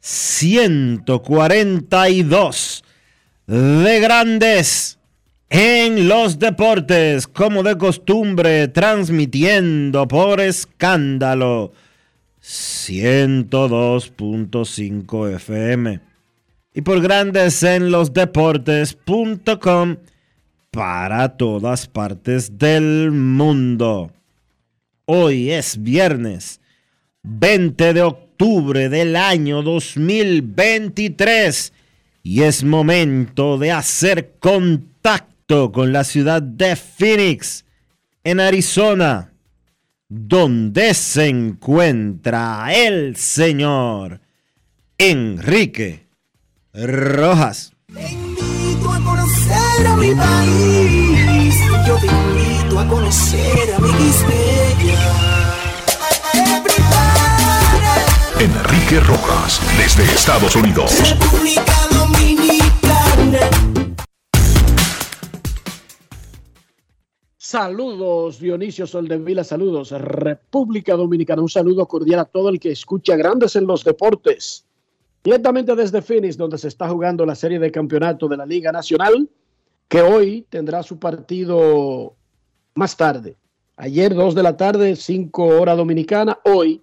3142 de Grandes en los Deportes, como de costumbre, transmitiendo por escándalo 102.5 FM y por grandes en los deportes.com para todas partes del mundo. Hoy es viernes 20 de octubre del año 2023 y es momento de hacer contacto con la ciudad de Phoenix, en Arizona, donde se encuentra el señor Enrique Rojas. A conocer a mi país. Yo te invito a conocer a mi Enrique Rojas, desde Estados Unidos. República Dominicana. Saludos, Dionisio Soldevila, saludos, República Dominicana. Un saludo cordial a todo el que escucha Grandes en los Deportes. Directamente desde Phoenix, donde se está jugando la serie de campeonato de la Liga Nacional, que hoy tendrá su partido más tarde. Ayer, 2 de la tarde, 5 hora dominicana. Hoy,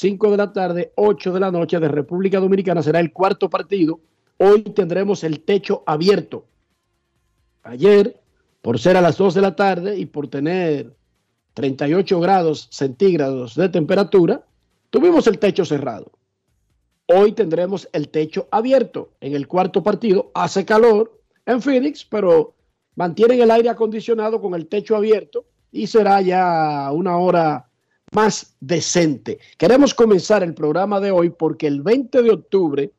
5 de la tarde, 8 de la noche de República Dominicana será el cuarto partido. Hoy tendremos el techo abierto. Ayer, por ser a las 2 de la tarde y por tener 38 grados centígrados de temperatura, tuvimos el techo cerrado. Hoy tendremos el techo abierto en el cuarto partido. Hace calor en Phoenix, pero mantienen el aire acondicionado con el techo abierto y será ya una hora más decente. Queremos comenzar el programa de hoy porque el 20 de octubre,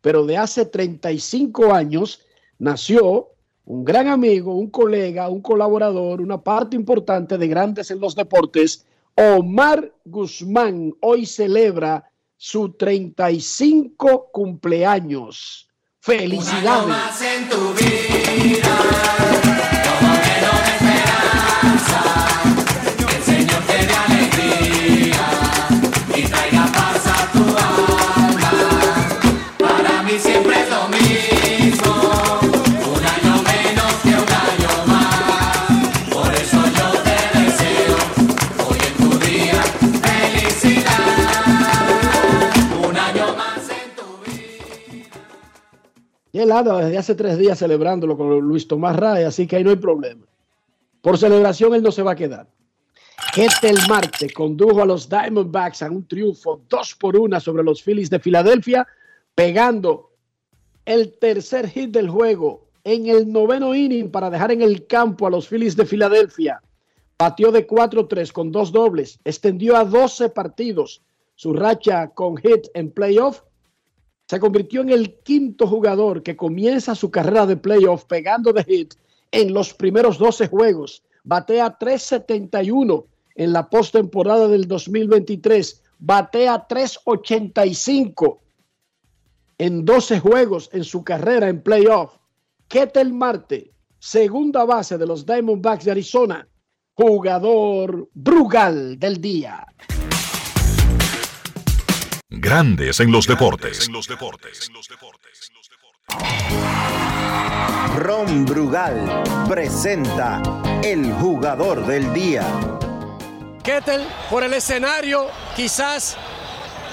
pero de hace 35 años, nació un gran amigo, un colega, un colaborador, una parte importante de Grandes en los Deportes, Omar Guzmán. Hoy celebra su 35 cumpleaños. Felicidades. en tu vida, él desde hace tres días celebrándolo con Luis Tomás Ray, así que ahí no hay problema. Por celebración él no se va a quedar. Ketel Marte condujo a los Diamondbacks a un triunfo 2 por 1 sobre los Phillies de Filadelfia, pegando el tercer hit del juego en el noveno inning para dejar en el campo a los Phillies de Filadelfia. Batió de 4-3 con dos dobles, extendió a 12 partidos su racha con hit en playoff, se convirtió en el quinto jugador que comienza su carrera de playoff pegando de hit en los primeros 12 juegos. Batea 371 en la postemporada del 2023. Batea 385 en 12 juegos en su carrera en playoff. Ketel Marte, segunda base de los Diamondbacks de Arizona, jugador Brugal del día. Grandes en los deportes. Ron Brugal presenta el jugador del día. Kettel, por el escenario, quizás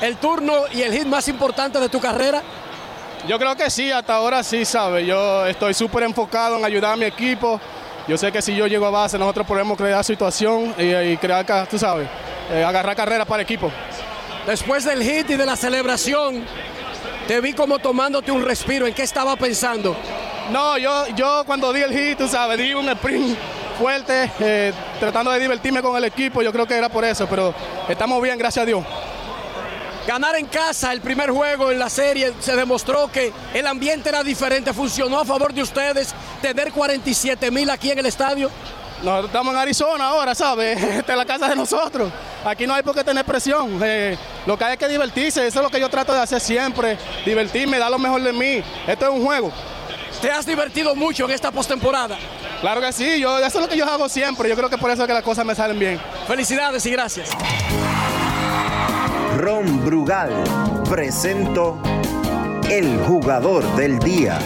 el turno y el hit más importante de tu carrera. Yo creo que sí, hasta ahora sí, ¿sabes? Yo estoy súper enfocado en ayudar a mi equipo. Yo sé que si yo llego a base, nosotros podemos crear situación y, y crear, tú sabes, eh, agarrar carrera para el equipo. Después del hit y de la celebración, te vi como tomándote un respiro. ¿En qué estaba pensando? No, yo, yo cuando di el hit, tú sabes, di un sprint fuerte, eh, tratando de divertirme con el equipo. Yo creo que era por eso, pero estamos bien, gracias a Dios. Ganar en casa el primer juego en la serie se demostró que el ambiente era diferente, funcionó a favor de ustedes tener 47 mil aquí en el estadio. Nosotros estamos en Arizona ahora, ¿sabes? Esta es la casa de nosotros. Aquí no hay por qué tener presión. Eh, lo que hay es que divertirse. Eso es lo que yo trato de hacer siempre. Divertirme, dar lo mejor de mí. Esto es un juego. ¿Te has divertido mucho en esta postemporada? Claro que sí, yo, eso es lo que yo hago siempre. Yo creo que por eso es que las cosas me salen bien. Felicidades y gracias. Ron Brugal presento el jugador del día.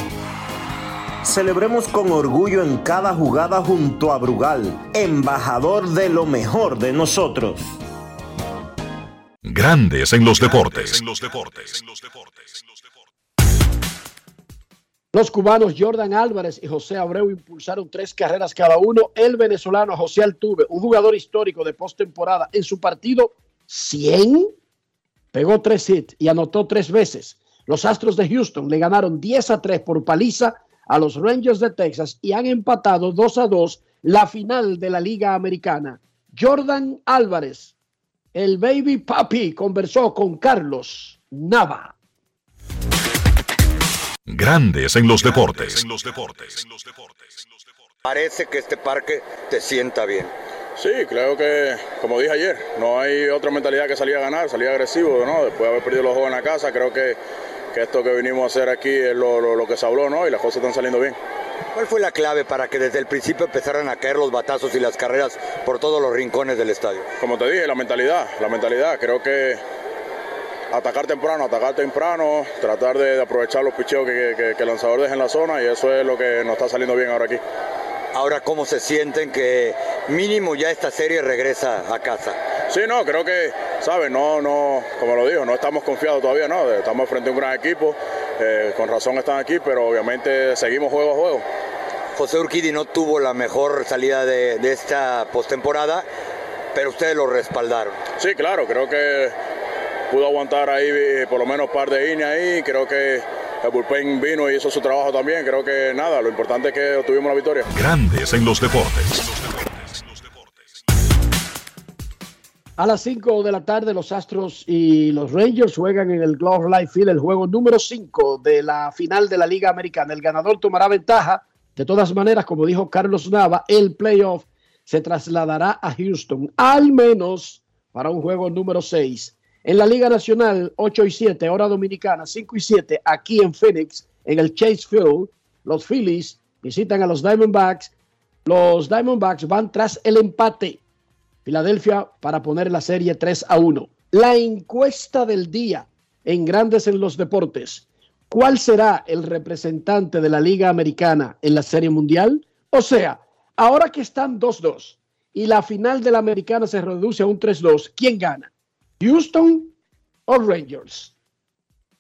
Celebremos con orgullo en cada jugada junto a Brugal, embajador de lo mejor de nosotros. Grandes en los deportes. Los cubanos Jordan Álvarez y José Abreu impulsaron tres carreras cada uno. El venezolano José Altuve, un jugador histórico de postemporada, en su partido 100 pegó tres hits y anotó tres veces. Los Astros de Houston le ganaron 10 a 3 por paliza a los Rangers de Texas y han empatado 2 a 2 la final de la Liga Americana. Jordan Álvarez, el baby papi, conversó con Carlos Nava. Grandes en los deportes. Parece que este parque te sienta bien. Sí, creo que, como dije ayer, no hay otra mentalidad que salir a ganar, salir agresivo, ¿no? Después de haber perdido los juegos en la casa, creo que, que esto que vinimos a hacer aquí es lo, lo- lo que se habló, ¿no? Y las cosas están saliendo bien. ¿Cuál fue la clave para que desde el principio empezaran a caer los batazos y las carreras por todos los rincones del estadio? Como te dije, la mentalidad, la mentalidad, creo que atacar temprano, atacar temprano, tratar de, de aprovechar los picheos que, que- que el lanzador deja en la zona y eso es lo que nos está saliendo bien ahora aquí. Ahora, ¿cómo se sienten que mínimo ya esta serie regresa a casa? Sí, no, creo que, ¿sabes? No, no, como lo digo, no estamos confiados todavía, ¿no? Estamos frente a un gran equipo, eh, con razón están aquí, pero obviamente seguimos juego a juego. José Urquidi no tuvo la mejor salida de, de esta postemporada, pero ustedes lo respaldaron. Sí, claro, creo que pudo aguantar ahí eh, por lo menos un par de innings ahí, creo que el bullpen vino y hizo su trabajo también, creo que nada, lo importante es que obtuvimos la victoria. Grandes en los deportes. A las 5 de la tarde, los Astros y los Rangers juegan en el Globe Life Field el juego número 5 de la final de la Liga Americana. El ganador tomará ventaja. De todas maneras, como dijo Carlos Nava, el playoff se trasladará a Houston, al menos para un juego número 6. En la Liga Nacional, 8 y 7, hora dominicana, 5 y 7, aquí en Phoenix, en el Chase Field, los Phillies visitan a los Diamondbacks. Los Diamondbacks van tras el empate. Filadelfia para poner la serie 3 a 1. La encuesta del día en Grandes en los Deportes. ¿Cuál será el representante de la Liga Americana en la Serie Mundial? O sea, ahora que están 2-2 y la final de la Americana se reduce a un 3-2, ¿quién gana? ¿Houston o Rangers?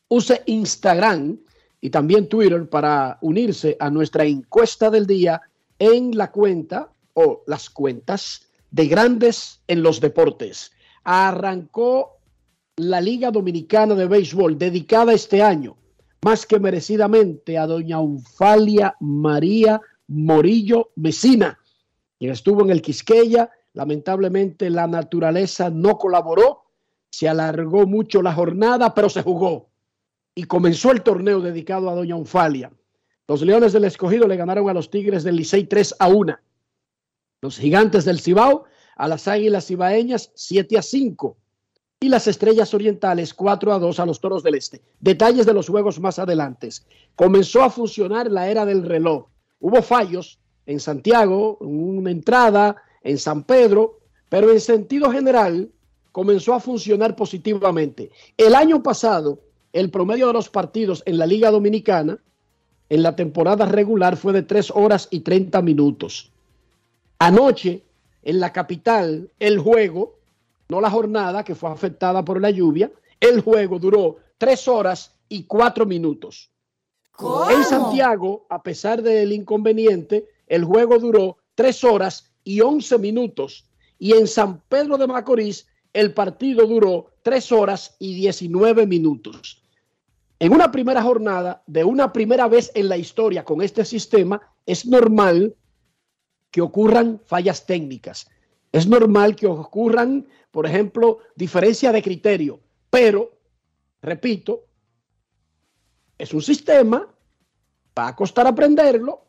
Use Instagram y también Twitter para unirse a nuestra encuesta del día en la cuenta o las cuentas de grandes en los deportes. Arrancó la Liga Dominicana de Béisbol dedicada este año, más que merecidamente, a doña Unfalia María Morillo Mesina, quien estuvo en el Quisqueya. Lamentablemente la naturaleza no colaboró se alargó mucho la jornada, pero se jugó. Y comenzó el torneo dedicado a Doña Onfalia. Los Leones del Escogido le ganaron a los Tigres del Licey 3 a 1. Los Gigantes del Cibao a las Águilas Cibaeñas 7 a 5. Y las Estrellas Orientales 4 a 2 a los Toros del Este. Detalles de los juegos más adelante. Comenzó a funcionar la era del reloj. Hubo fallos en Santiago, en una entrada, en San Pedro, pero en sentido general comenzó a funcionar positivamente. El año pasado, el promedio de los partidos en la Liga Dominicana en la temporada regular fue de 3 horas y 30 minutos. Anoche, en la capital, el juego, no la jornada que fue afectada por la lluvia, el juego duró 3 horas y 4 minutos. En Santiago, a pesar del inconveniente, el juego duró 3 horas y 11 minutos. Y en San Pedro de Macorís, el partido duró 3 horas y 19 minutos. En una primera jornada, de una primera vez en la historia con este sistema, es normal que ocurran fallas técnicas. Es normal que ocurran, por ejemplo, diferencia de criterio. Pero, repito, es un sistema, va a costar aprenderlo,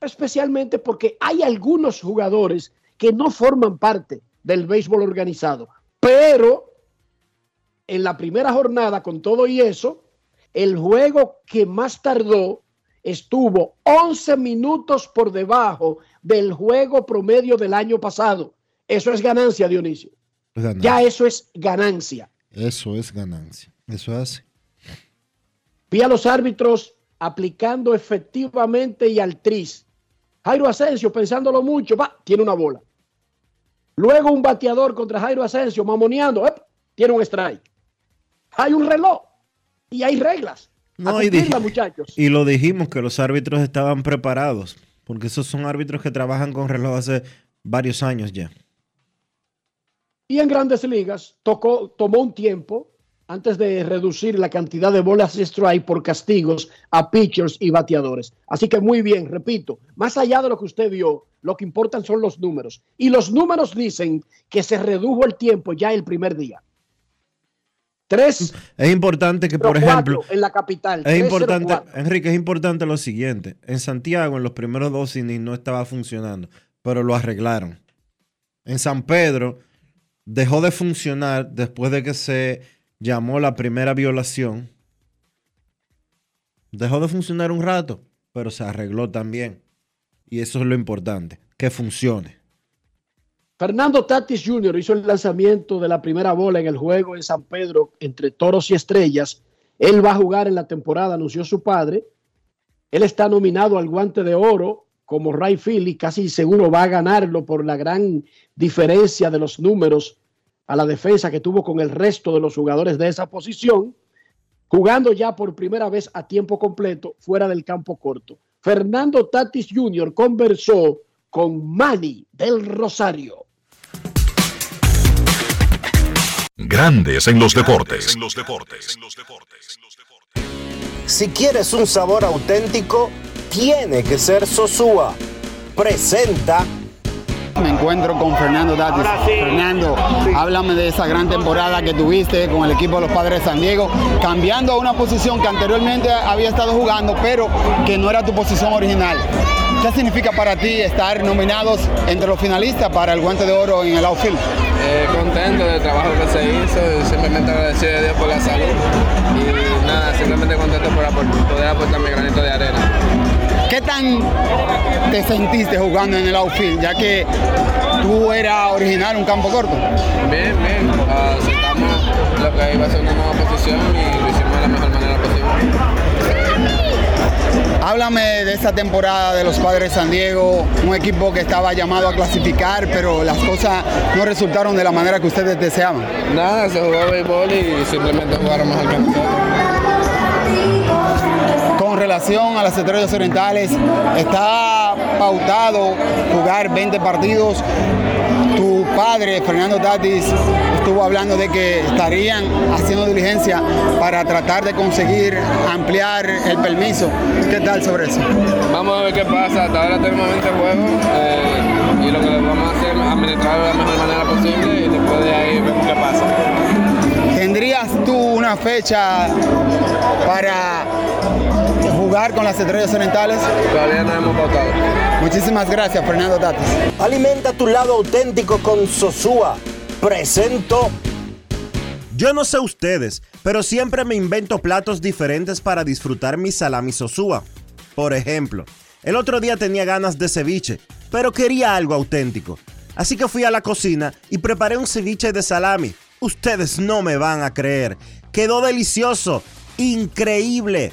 especialmente porque hay algunos jugadores que no forman parte del béisbol organizado. Pero en la primera jornada, con todo y eso, el juego que más tardó estuvo 11 minutos por debajo del juego promedio del año pasado. Eso es ganancia, Dionisio. Ganancia. Ya eso es ganancia. Eso es ganancia. Eso hace. Vi a los árbitros aplicando efectivamente y al tris. Jairo Asensio, pensándolo mucho, va, tiene una bola. Luego un bateador contra Jairo Asensio, mamoneando, ¡ep! tiene un strike. Hay un reloj y hay reglas. No, y, muchachos. y lo dijimos que los árbitros estaban preparados, porque esos son árbitros que trabajan con reloj hace varios años ya. Y en grandes ligas tocó, tomó un tiempo antes de reducir la cantidad de bolas strike por castigos a pitchers y bateadores. Así que muy bien, repito, más allá de lo que usted vio, lo que importan son los números. Y los números dicen que se redujo el tiempo ya el primer día. Tres, Es importante que, por ejemplo, en la capital. Es 3-0-4. importante, Enrique, es importante lo siguiente. En Santiago, en los primeros dos innings no estaba funcionando, pero lo arreglaron. En San Pedro dejó de funcionar después de que se llamó la primera violación. Dejó de funcionar un rato, pero se arregló también. Y eso es lo importante, que funcione. Fernando Tatis Jr. hizo el lanzamiento de la primera bola en el juego en San Pedro entre Toros y Estrellas. Él va a jugar en la temporada, anunció su padre. Él está nominado al guante de oro como Ray y casi seguro va a ganarlo por la gran diferencia de los números a la defensa que tuvo con el resto de los jugadores de esa posición, jugando ya por primera vez a tiempo completo fuera del campo corto. Fernando Tatis Jr. conversó con Manny del Rosario. Grandes en los deportes. Si quieres un sabor auténtico, tiene que ser Sosúa. Presenta Me encuentro con Fernando Tatis. Fernando, háblame de esa gran temporada que tuviste con el equipo de los Padres de San Diego, cambiando a una posición que anteriormente había estado jugando, pero que no era tu posición original. ¿Qué significa para ti estar nominados entre los finalistas para el guante de oro en el outfield? Eh, contento del trabajo que se hizo, simplemente agradecido a Dios por la salud y nada, simplemente contento por poder aportar mi granito de arena. ¿Qué tan te sentiste jugando en el outfield, ya que tú eras original un campo corto? Bien, bien, aceptamos lo que iba a ser una nueva posición y lo hicimos de la mejor manera posible. Háblame de esta temporada de los Padres San Diego, un equipo que estaba llamado a clasificar, pero las cosas no resultaron de la manera que ustedes deseaban. Nada, se jugó béisbol y simplemente jugaron mejor que nosotros. Con relación a las estrellas orientales, está pautado jugar 20 partidos. Padre, Fernando Tatis, estuvo hablando de que estarían haciendo diligencia para tratar de conseguir ampliar el permiso. ¿Qué tal sobre eso? Vamos a ver qué pasa, hasta ahora tenemos 20 juegos eh, y lo que vamos a hacer es administrarlo de la mejor manera posible y después de ahí vemos qué pasa. ¿tendrías tú una fecha para jugar con las estrellas orientales? Todavía no hemos votado. Muchísimas gracias, Fernando Tatis. Alimenta tu lado auténtico con Sosúa. Presento. Yo no sé ustedes, pero siempre me invento platos diferentes para disfrutar mi salami sosúa. Por ejemplo, el otro día tenía ganas de ceviche, pero quería algo auténtico. Así que fui a la cocina y preparé un ceviche de salami. Ustedes no me van a creer. Quedó delicioso, increíble,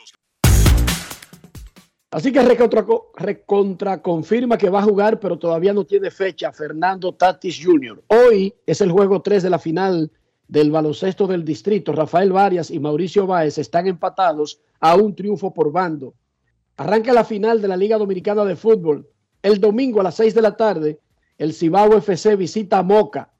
Así que recontra, confirma que va a jugar, pero todavía no tiene fecha Fernando Tatis Jr. Hoy es el juego 3 de la final del baloncesto del distrito. Rafael Varias y Mauricio Báez están empatados a un triunfo por bando. Arranca la final de la Liga Dominicana de Fútbol. El domingo a las 6 de la tarde, el Cibao FC visita a Moca.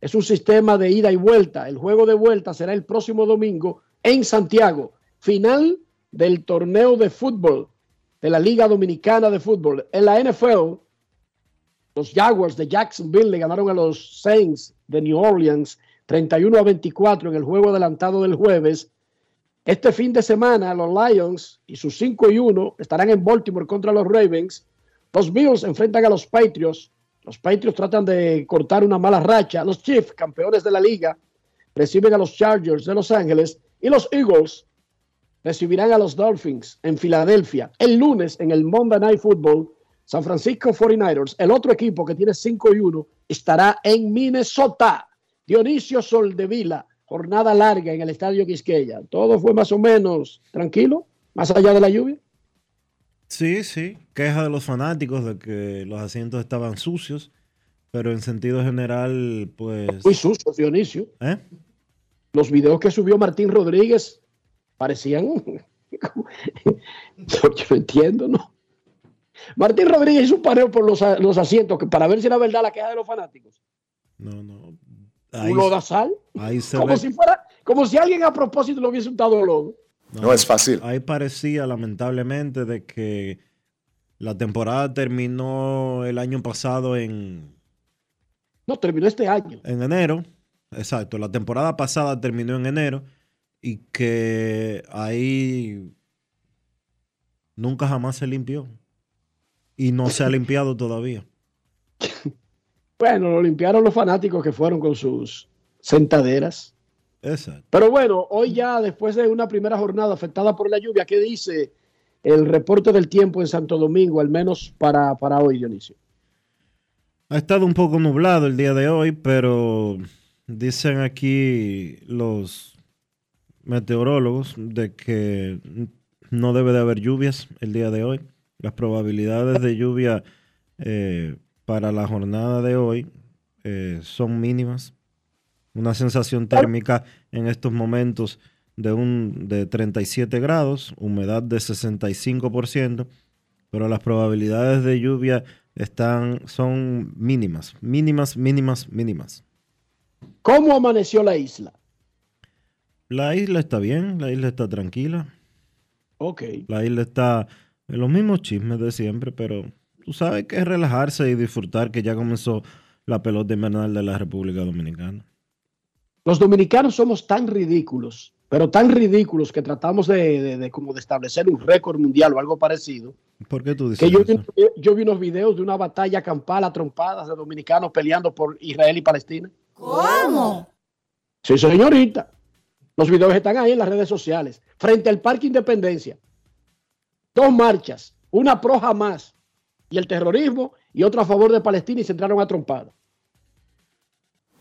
Es un sistema de ida y vuelta. El juego de vuelta será el próximo domingo en Santiago. Final del torneo de fútbol de la Liga Dominicana de Fútbol. En la NFL, los Jaguars de Jacksonville le ganaron a los Saints de New Orleans 31 a 24 en el juego adelantado del jueves. Este fin de semana, los Lions y sus 5 y 1 estarán en Baltimore contra los Ravens. Los Bills enfrentan a los Patriots. Los Patriots tratan de cortar una mala racha. Los Chiefs, campeones de la liga, reciben a los Chargers de Los Ángeles. Y los Eagles recibirán a los Dolphins en Filadelfia. El lunes, en el Monday Night Football, San Francisco 49ers, el otro equipo que tiene 5 y 1, estará en Minnesota. Dionisio Soldevila, jornada larga en el Estadio Quisqueya. Todo fue más o menos tranquilo, más allá de la lluvia. Sí, sí. Queja de los fanáticos de que los asientos estaban sucios, pero en sentido general, pues. Muy sucios, Dionisio. ¿Eh? Los videos que subió Martín Rodríguez parecían. yo no entiendo, ¿no? Martín Rodríguez hizo un pareo por los, los asientos que, para ver si era verdad la queja de los fanáticos. No, no. Ahí, un lodazal. Ahí se como ve- si fuera, como si alguien a propósito lo hubiese untado lodo. No, es fácil. Ahí parecía, lamentablemente, de que la temporada terminó el año pasado en, No, terminó este año. en enero. Exacto, la temporada pasada terminó en enero y que ahí nunca jamás se limpió. Y no se ha limpiado todavía. Bueno, lo limpiaron los fanáticos que fueron con sus sentaderas. Exacto. Pero bueno, hoy ya después de una primera jornada afectada por la lluvia, ¿qué dice el reporte del tiempo en Santo Domingo, al menos para, para hoy, Dionisio? Ha estado un poco nublado el día de hoy, pero dicen aquí los meteorólogos de que no debe de haber lluvias el día de hoy. Las probabilidades de lluvia eh, para la jornada de hoy eh, son mínimas. Una sensación térmica en estos momentos de, un, de 37 grados, humedad de 65%, pero las probabilidades de lluvia están, son mínimas, mínimas, mínimas, mínimas. ¿Cómo amaneció la isla? La isla está bien, la isla está tranquila, Ok. la isla está en los mismos chismes de siempre, pero tú sabes que es relajarse y disfrutar que ya comenzó la pelota invernal de la República Dominicana. Los dominicanos somos tan ridículos, pero tan ridículos que tratamos de, de- de como de establecer un récord mundial o algo parecido. ¿Por qué tú dices Que yo, eso? vi- yo vi unos videos de una batalla campal a trompadas de dominicanos peleando por Israel y Palestina. ¿Cómo? Sí, señorita. Los videos están ahí en las redes sociales. Frente al Parque Independencia. Dos marchas. Una pro jamás. Y el terrorismo y otra a favor de Palestina y se entraron a trompadas.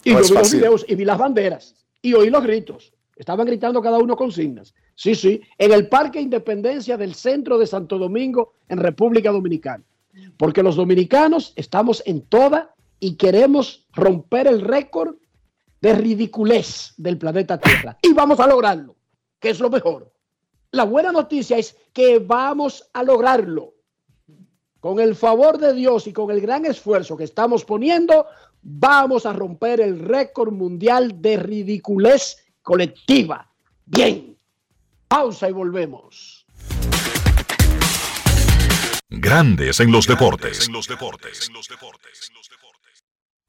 Y No yo es vi los videos y vi las banderas. Y oí los gritos. Estaban gritando cada uno consignas. Sí, sí. En el Parque Independencia del centro de Santo Domingo, en República Dominicana. Porque los dominicanos estamos en toda y queremos romper el récord de ridiculez del planeta Tierra. Y vamos a lograrlo, que es lo mejor. La buena noticia es que vamos a lograrlo. Con el favor de Dios y con el gran esfuerzo que estamos poniendo, vamos a romper el récord mundial de ridiculez colectiva. Bien. Pausa y volvemos. Grandes en los deportes.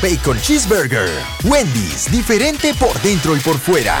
Bacon Cheeseburger. Wendy's, diferente por dentro y por fuera.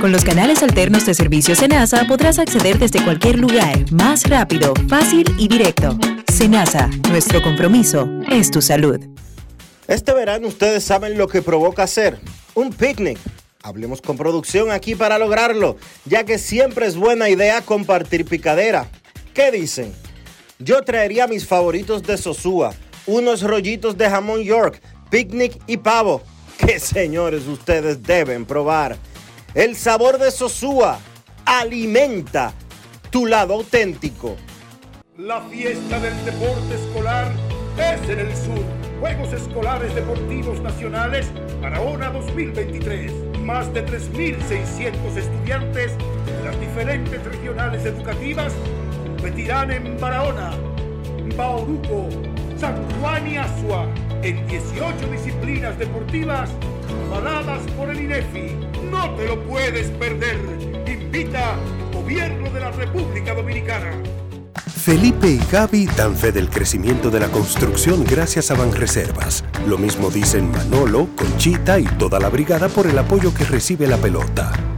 Con los canales alternos de servicio Senasa podrás acceder desde cualquier lugar, más rápido, fácil y directo. Senasa, nuestro compromiso es tu salud. Este verano ustedes saben lo que provoca hacer un picnic. Hablemos con producción aquí para lograrlo, ya que siempre es buena idea compartir picadera. ¿Qué dicen? Yo traería mis favoritos de Sosúa, unos rollitos de jamón York, picnic y pavo, que señores ustedes deben probar. El sabor de Sosúa alimenta tu lado auténtico. La fiesta del deporte escolar es en el sur. Juegos Escolares Deportivos Nacionales Barahona 2023. Más de 3.600 estudiantes de las diferentes regionales educativas competirán en Barahona, Bauruco, San Juan y Asua en 18 disciplinas deportivas avaladas por el INEFI. No te lo puedes perder. Invita Gobierno de la República Dominicana. Felipe y Gaby dan fe del crecimiento de la construcción gracias a Banreservas. Lo mismo dicen Manolo, Conchita y toda la brigada por el apoyo que recibe la pelota.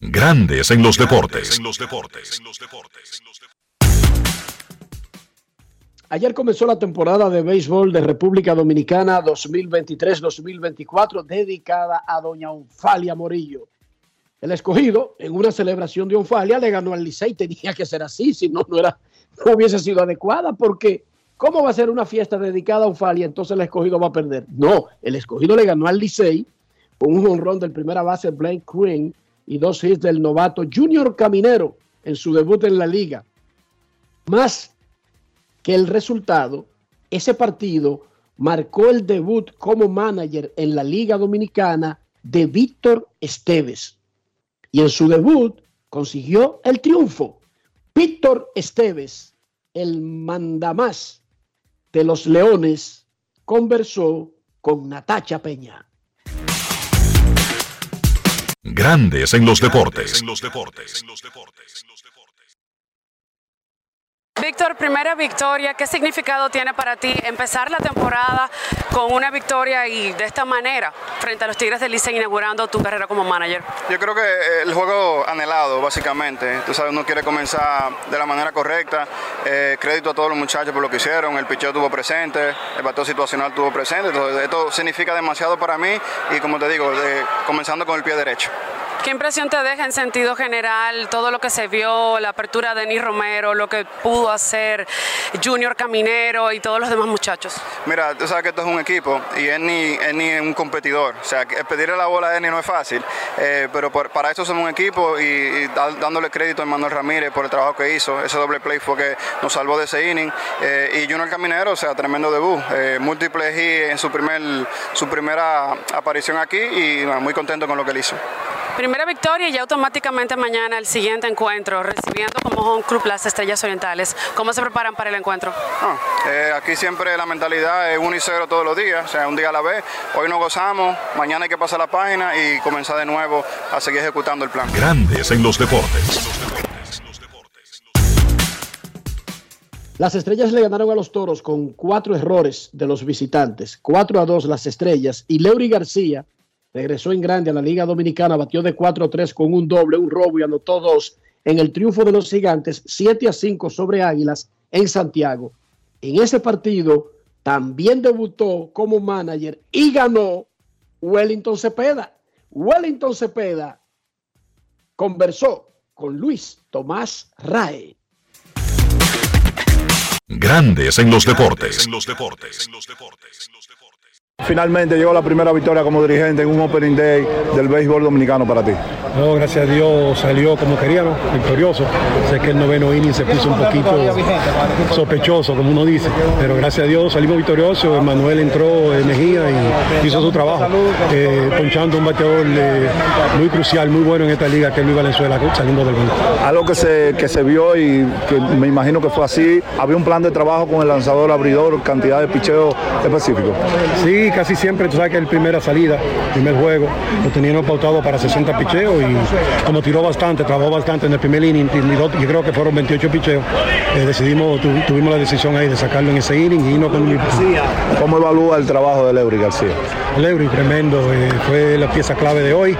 Grandes en los deportes. Ayer comenzó la temporada de béisbol de República Dominicana 2023-2024 dedicada a doña Onfalia Morillo. El escogido, en una celebración de Onfalia, le ganó al Licey. Tenía que ser así, si no, no, era, no hubiese sido adecuada, porque ¿cómo va a ser una fiesta dedicada a Onfalia? Entonces el escogido va a perder. No, el escogido le ganó al Licey con un honrón del primera base Blake Green y dos hits del novato Junior Caminero en su debut en la liga. Más que el resultado, ese partido marcó el debut como manager en la Liga Dominicana de Víctor Esteves. Y en su debut consiguió el triunfo. Víctor Esteves, el mandamás de los Leones, conversó con Natacha Peña. Grandes en los deportes. Víctor, primera victoria, ¿qué significado tiene para ti empezar la temporada con una victoria y de esta manera frente a los Tigres del Licey inaugurando tu carrera como manager? Yo creo que el juego anhelado, básicamente. Tú sabes, uno quiere comenzar de la manera correcta. Eh, crédito a todos los muchachos por lo que hicieron. El picheo estuvo presente, el bateo situacional estuvo presente. Entonces, esto significa demasiado para mí y, como te digo, comenzando con el pie derecho. ¿Qué impresión te deja en sentido general todo lo que se vio, la apertura de Denis Romero, lo que pudo hacer Junior Caminero y todos los demás muchachos? Mira, tú sabes que esto es un equipo y es ni, es un competidor. O sea, pedirle la bola a Eni no es fácil, eh, pero para eso somos un equipo y, y dándole crédito a Manuel Ramírez por el trabajo que hizo. Ese doble play fue que nos salvó de ese inning. Eh, y Junior Caminero, o sea, tremendo debut. Eh, múltiple hit en su, primer, su primera aparición aquí y muy contento con lo que él hizo. Primera victoria y ya automáticamente mañana el siguiente encuentro, recibiendo como home club las Estrellas Orientales. ¿Cómo se preparan para el encuentro? Ah, eh, aquí siempre la mentalidad es 1 y 0 todos los días, o sea, un día a la vez. Hoy nos gozamos, mañana hay que pasar la página y comenzar de nuevo a seguir ejecutando el plan. Grandes en los deportes. Las estrellas le ganaron a los toros con cuatro errores de los visitantes. 4 a 2 las estrellas. Y Leury García regresó en grande a la Liga Dominicana, batió de 4-3 con un doble, un robo y anotó dos en el triunfo de los gigantes, 7 a 5 sobre Águilas en Santiago. En ese partido también debutó como manager y ganó Wellington Cepeda. Wellington Cepeda conversó con Luis Tomás Rae. Grandes en los deportes. Finalmente llegó la primera victoria como dirigente en un Opening Day del béisbol dominicano para ti. No, gracias a Dios salió como queríamos, victorioso. Sé que el noveno inning se puso un poquito sospechoso, como uno dice, pero gracias a Dios salimos victoriosos. Manuel entró en Mejía y hizo su trabajo, eh, ponchando un bateador eh, muy crucial, muy bueno en esta liga, que es Luis Valenzuela, saliendo del banco. Algo que se, que se vio y que me imagino que fue así, había un plan de trabajo con el lanzador abridor, cantidad de picheo específico. Sí, casi siempre, tú sabes que el primera salida, primer juego, lo teníamos pautado para 60 picheos y como tiró bastante, trabajó bastante en el primer inning, yo creo que fueron 28 picheos, eh, decidimos, tu- tuvimos la decisión ahí de sacarlo en ese inning y irnos con ¿Cómo evalúa el trabajo de Leury García? Leury, tremendo, eh, fue la pieza clave de hoy,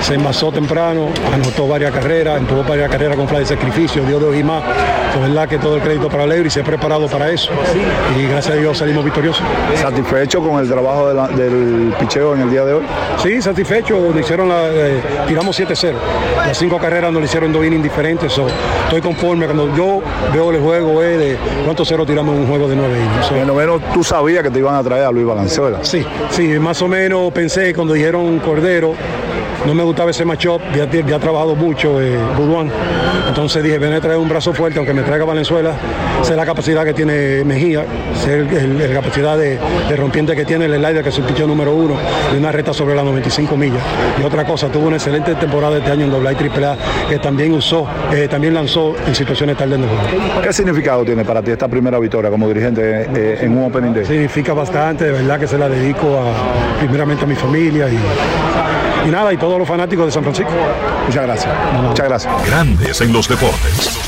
se envasó temprano, anotó varias carreras, empujó varias carreras con fly de sacrificio, dio dos y más, de verdad que todo el crédito para Leury, se ha preparado para eso. Y gracias a Dios salimos victoriosos. ¿Satisfecho con el trabajo de la- del picheo en el día de hoy? Sí, satisfecho. Nos hicieron la, eh, tiramos 7-0. Las cinco carreras nos lo hicieron dos innings diferentes. so, estoy conforme. Cuando yo veo el juego es de cuántos ceros tiramos en un juego de nueve innings. So, En el noveno tú sabías que te iban a traer a Luis Valenzuela. Sí, sí, más o menos pensé cuando dijeron Cordero, no me gustaba ese matchup, ya, ya ha trabajado mucho eh. Entonces dije, viene a traer un brazo fuerte, aunque me traiga Valenzuela, sé la capacidad que tiene Mejía, sé la capacidad de, rompiente que tiene el slider, que es el picheo número uno, y una reta sobre las 95 millas. Y otra cosa, tuvo una excelente temporada este año en AA y AAA, que también usó, eh, también lanzó en situaciones tardes de juego. ¿Qué significado tiene para ti esta primera victoria como dirigente eh, en un Opening Day? Significa bastante, de verdad que se la dedico a, primeramente a mi familia y, y nada, y todos los fanáticos de San Francisco. Muchas gracias. Muchas gracias. Grandes en los deportes.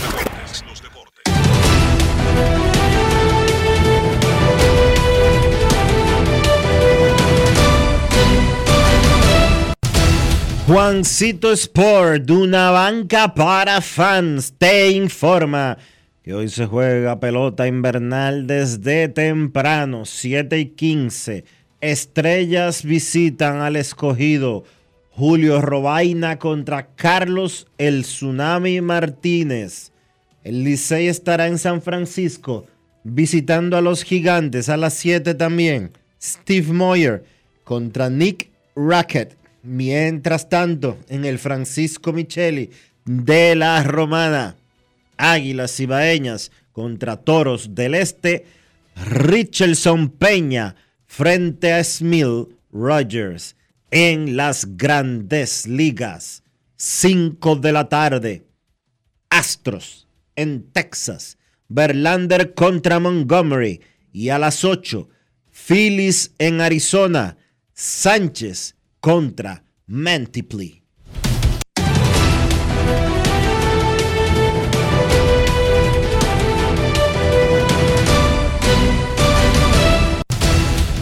Juancito Sport, una banca para fans, te informa que hoy se juega pelota invernal desde temprano, 7 y 15. Estrellas visitan al escogido Julio Robaina contra Carlos El Tsunami Martínez. El Licey estará en San Francisco visitando a los gigantes a las 7 también. Steve Moyer contra Nick Rackett. Mientras tanto, en el Francisco Micheli de la Romana, Águilas Cibaeñas contra Toros del Este, Richardson Peña frente a Smil Rogers en las grandes ligas. 5 de la tarde. Astros en Texas. Verlander contra Montgomery. Y a las 8, Phillies en Arizona. Sánchez contra Mantiply.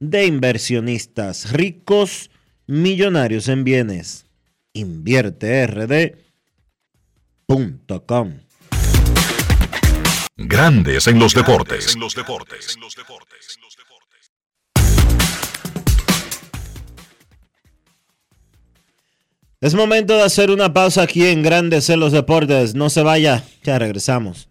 de inversionistas ricos, millonarios en bienes invierterd.com. Grandes en los deportes. Es momento de hacer una pausa aquí en Grandes en los deportes. No se vaya, ya regresamos.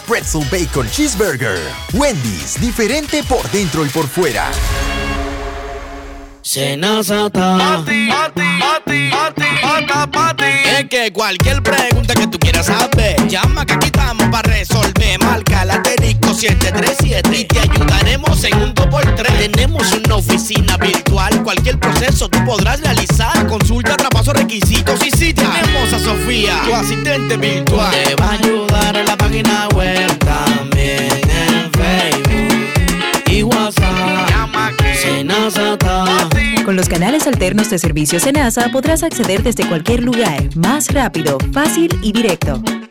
Pretzel Bacon Cheeseburger. Wendy's, diferente por dentro y por fuera. Senazata. Es que cualquier pregunta que tú quieras saber, llama que aquí estamos para resolver. Marca la asterisco 737 y te ayudaremos en un 2x3. Tenemos una oficina virtual, cualquier proceso tú podrás realizar. Consulta, traspaso, requisitos y si tenemos a Sofía, tu asistente virtual. Te va a ayudar en la página web también en Facebook y WhatsApp. Llama que Senazata. Con los canales alternos de servicio Senasa podrás acceder desde cualquier lugar, más rápido, fácil y directo.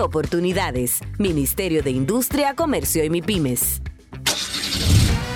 oportunidades. Ministerio de Industria, Comercio y MIPIMES.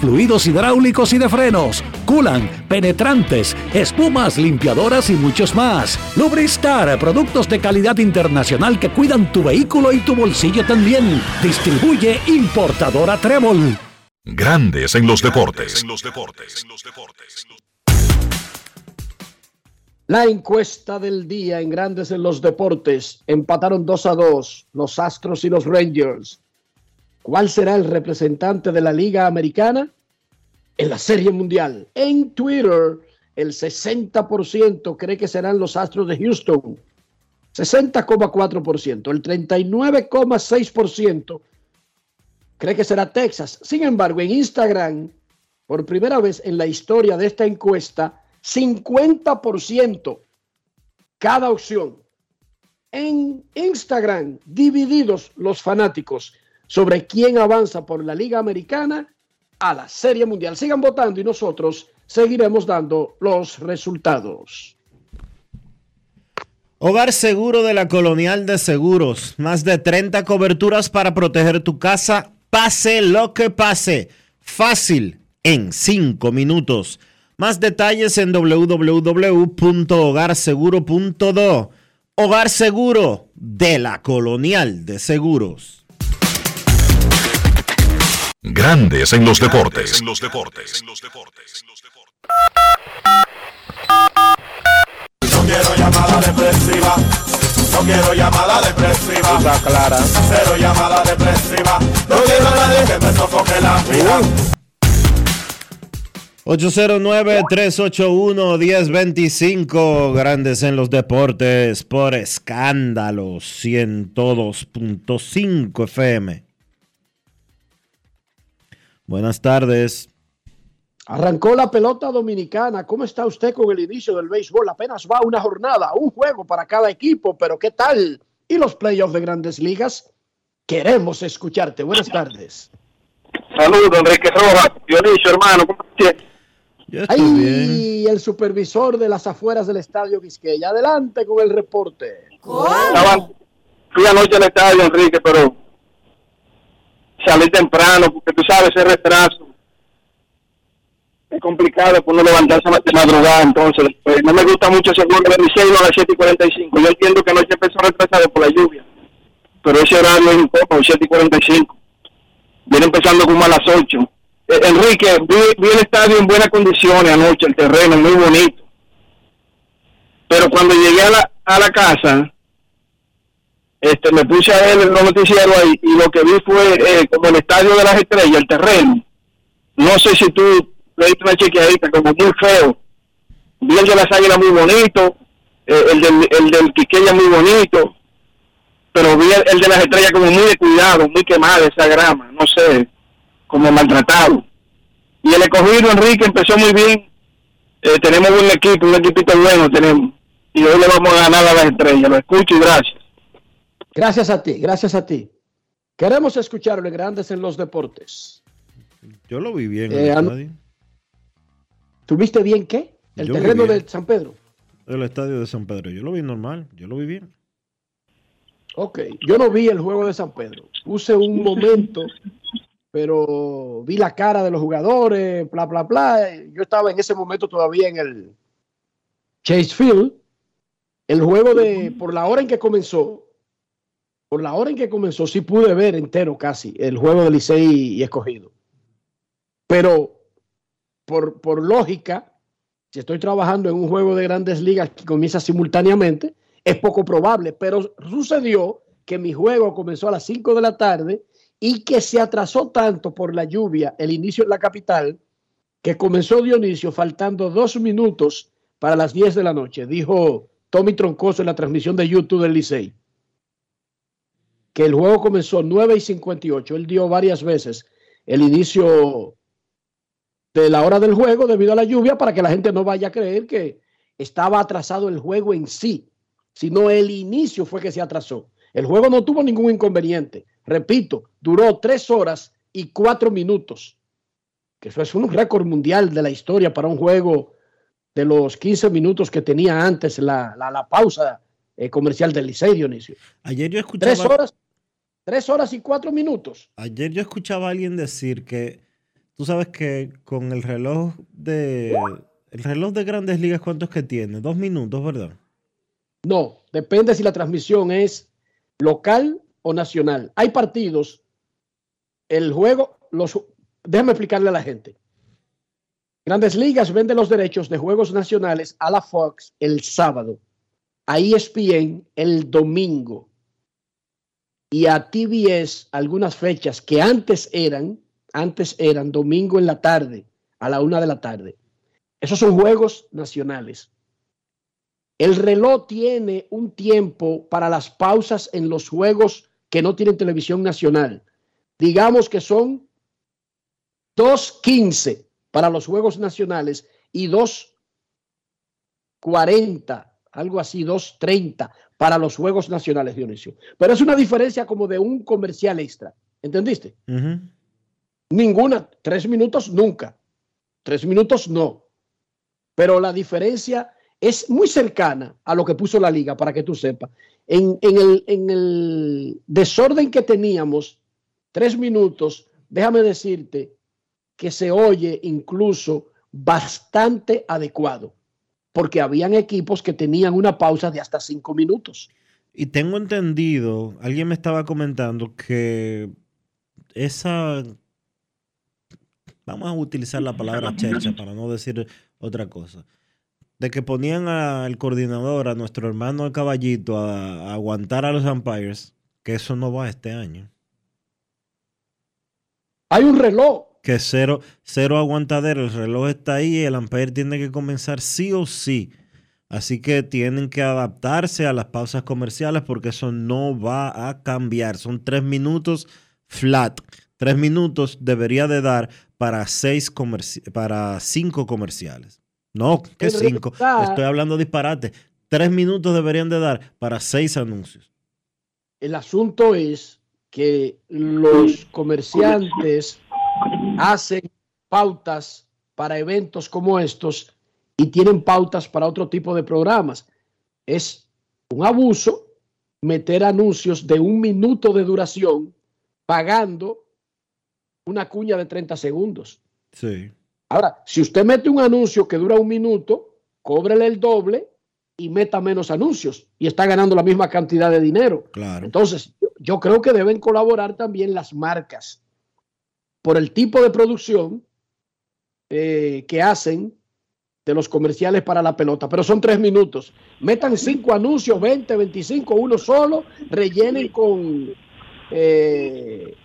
fluidos hidráulicos y de frenos, culan, penetrantes, espumas, limpiadoras y muchos más. Lubristar, productos de calidad internacional que cuidan tu vehículo y tu bolsillo también. Distribuye importadora Trébol. Grandes en los deportes. La encuesta del día en Grandes en los Deportes empataron 2 a 2 los Astros y los Rangers. ¿Cuál será el representante de la Liga Americana en la Serie Mundial? En Twitter, el 60% cree que serán los Astros de Houston. 60,4%. El 39,6% cree que será Texas. Sin embargo, en Instagram, por primera vez en la historia de esta encuesta, 50% cada opción. En Instagram, divididos los fanáticos sobre quién avanza por la Liga Americana a la Serie Mundial. Sigan votando y nosotros seguiremos dando los resultados. Hogar Seguro de la Colonial de Seguros. Más de 30 coberturas para proteger tu casa, pase lo que pase. Fácil, en 5 minutos. Más detalles en www.hogarseguro.do. Hogar Seguro de la Colonial de Seguros. Grandes en los deportes. No quiero llamada depresiva. No quiero llamada depresiva. Está clara. Cero llamada depresiva. No quiero a nadie que me sofoque la vida. 809-381-1025, grandes en los deportes, por escándalo, 102.5 FM. Buenas tardes. Arrancó la pelota dominicana. ¿Cómo está usted con el inicio del béisbol? Apenas va una jornada, un juego para cada equipo, pero ¿qué tal? ¿Y los playoffs de grandes ligas? Queremos escucharte. Buenas tardes. Saludos, Enrique Rojas. Dionisio, hermano. ¿Cómo estás? Ahí el supervisor de las afueras del estadio Quisqueya. Adelante con el reporte. Fui anoche al estadio, Enrique, pero salí temprano porque tú sabes, ese retraso es complicado por no levantarse de madrugada. Entonces, pues, no me gusta mucho ese juego de 16 a las 7 y 45. Yo entiendo que anoche empezó retrasado por la lluvia. pero ese horario es incómodo, 7 y 45. Viene empezando como a las 8. Eh, Enrique, vi, vi el estadio en buenas condiciones anoche, el terreno muy bonito. Pero cuando llegué a la, a la casa, este, me puse a ver los noticieros ahí y lo que vi fue eh, como el estadio de las estrellas, el terreno. No sé si tú le diste una chequeadita, como muy feo. Vi el de las águilas muy bonito, eh, el, del, el del Quiqueya muy bonito, pero vi el, el de las estrellas como muy de cuidado, muy quemada esa grama, no sé, como maltratado. Y el escogido Enrique empezó muy bien. Eh, tenemos buen equipo, un equipito bueno tenemos. Y hoy le vamos a ganar a las estrellas. Lo escucho y gracias. Gracias a ti, gracias a ti. Queremos escucharle grandes en los deportes. Yo lo vi bien. Eh, el. ¿Tuviste bien qué? El Yo terreno de San Pedro. El estadio de San Pedro. Yo lo vi normal. Yo lo vi bien. Ok, yo no vi el juego de San Pedro. Puse un momento, pero vi la cara de los jugadores, bla, bla, bla. Yo estaba en ese momento todavía en el Chase Field. El juego de, por la hora en que comenzó, por la hora en que comenzó, sí pude ver entero casi el juego de Licey y escogido. Pero por, por lógica, si estoy trabajando en un juego de grandes ligas que comienza simultáneamente, es poco probable, pero sucedió que mi juego comenzó a las 5 de la tarde y que se atrasó tanto por la lluvia el inicio en la capital que comenzó Dionisio faltando dos minutos para las 10 de la noche, dijo Tommy Troncoso en la transmisión de YouTube del Licey. Que el juego comenzó 9 y 58. Él dio varias veces el inicio de la hora del juego debido a la lluvia para que la gente no vaya a creer que estaba atrasado el juego en sí, sino el inicio fue que se atrasó. El juego no tuvo ningún inconveniente. Repito, duró tres horas y cuatro minutos, que eso es un récord mundial de la historia para un juego de los 15 minutos que tenía antes la, la- la pausa eh, comercial del Licey, Dionisio. Ayer yo escuchaba. Tres horas, tres horas y cuatro minutos. Ayer yo escuchaba a alguien decir que tú sabes que con el reloj de el reloj de Grandes Ligas cuántos que tiene, dos minutos, ¿verdad? No, depende si la transmisión es local o nacional. Hay partidos, el juego, los, déjame explicarle a la gente. Grandes Ligas vende los derechos de juegos nacionales a la Fox el sábado, a ESPN el domingo y a TBS algunas fechas que antes eran, antes eran domingo en la tarde, a la una de la tarde. Esos son juegos nacionales. El reloj tiene un tiempo para las pausas en los juegos que no tienen televisión nacional. Digamos que son 2.15 para los juegos nacionales y 2.40, algo así, 2.30 para los juegos nacionales, Dionisio. Pero es una diferencia como de un comercial extra. ¿Entendiste? Ninguna. Tres minutos nunca. Tres minutos no. Pero la diferencia es muy cercana a lo que puso la liga, para que tú sepas. En, en el, en el desorden que teníamos, tres minutos, déjame decirte que se oye incluso bastante adecuado, porque habían equipos que tenían una pausa de hasta cinco minutos. Y tengo entendido, alguien me estaba comentando que esa, vamos a utilizar la palabra chercha para no decir otra cosa, de que ponían al coordinador, a nuestro hermano el caballito, a, a aguantar a los umpires, que eso no va este año. Hay un reloj. Que cero, cero aguantadero, el reloj está ahí el umpire tiene que comenzar sí o sí. Así que tienen que adaptarse a las pausas comerciales porque eso no va a cambiar. Son tres minutos flat. Tres minutos debería de dar para, seis comerci- para cinco comerciales. No, que cinco. Estoy hablando disparate. Tres minutos deberían de dar para seis anuncios. El asunto es que los comerciantes hacen pautas para eventos como estos y tienen pautas para otro tipo de programas. Es un abuso meter anuncios de un minuto de duración pagando una cuña de 30 segundos. Sí. Ahora, si usted mete un anuncio que dura un minuto, cóbrele el doble y meta menos anuncios y está ganando la misma cantidad de dinero. Claro. Entonces, yo, yo creo que deben colaborar también las marcas por el tipo de producción eh, que hacen de los comerciales para la pelota, pero son tres minutos. Metan cinco anuncios, 20, 25, uno solo, rellenen con eh,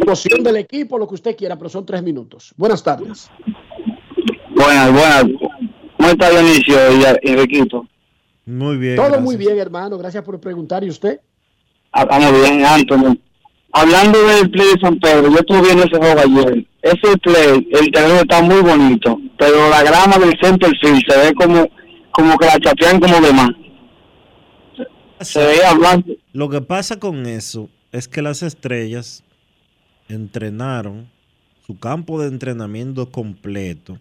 promoción del equipo, lo que usted quiera, pero son tres minutos. Buenas tardes. Buenas, buenas. ¿Cómo está Dionisio y Enriquito? Muy bien. Todo gracias. muy bien, hermano. Gracias por preguntar. ¿Y usted? Ah, Estamos bien, Anthony. Hablando del play de San Pedro, yo estuve viendo ese juego ayer. Ese play, el terreno está muy bonito, pero la grama del center field se ve como, como que la chapean como de más. Se veía blanco. Lo que pasa con eso es que las estrellas entrenaron su campo de entrenamiento completo,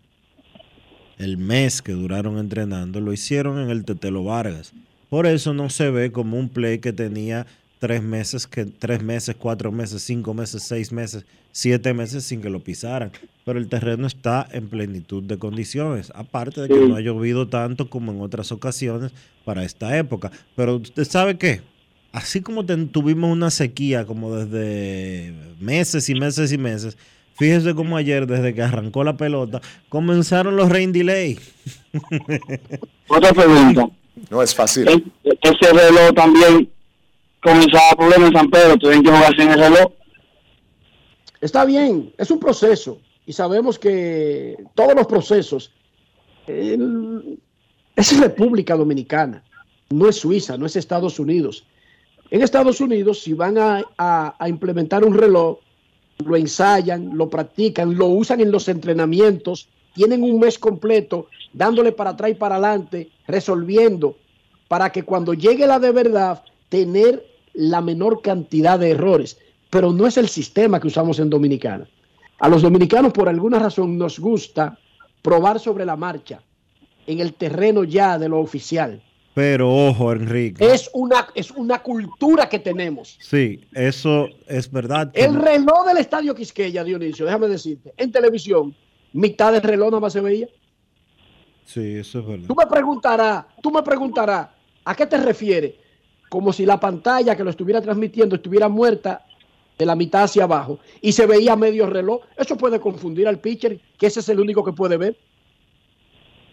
el mes que duraron entrenando, lo hicieron en el Tetelo Vargas. Por eso no se ve como un play que tenía tres meses, que, tres meses, cuatro meses, cinco meses, seis meses, siete meses sin que lo pisaran. Pero el terreno está en plenitud de condiciones. Aparte de que Sí. no ha llovido tanto como en otras ocasiones para esta época. Pero usted sabe qué, así como ten- tuvimos una sequía como desde meses y meses y meses, fíjese como ayer, desde que arrancó la pelota, comenzaron los rain delay. Otra pregunta. No es fácil. E- Ese reloj también comenzaba problemas en San Pedro, tuvieron que jugarse en el reloj. Está bien, es un proceso y sabemos que todos los procesos es República Dominicana, no es Suiza, no es Estados Unidos. En Estados Unidos, si van a, a- a implementar un reloj, lo ensayan, lo practican, lo usan en los entrenamientos, tienen un mes completo dándole para atrás y para adelante, resolviendo, para que cuando llegue la de verdad, tener la menor cantidad de errores. Pero no es el sistema que usamos en Dominicana. A los dominicanos, por alguna razón, nos gusta probar sobre la marcha, en el terreno ya de lo oficial. Pero ojo, Enrique. Es una, es una cultura que tenemos. Sí, eso es verdad. El reloj del Estadio Quisqueya, Dionisio, déjame decirte, en televisión, mitad del reloj nada más se veía. Sí, eso es verdad. Tú me preguntarás, tú me preguntarás, ¿a qué te refieres? Como si la pantalla que lo estuviera transmitiendo estuviera muerta de la mitad hacia abajo y se veía medio reloj. Eso puede confundir al pitcher, que ese es el único que puede ver.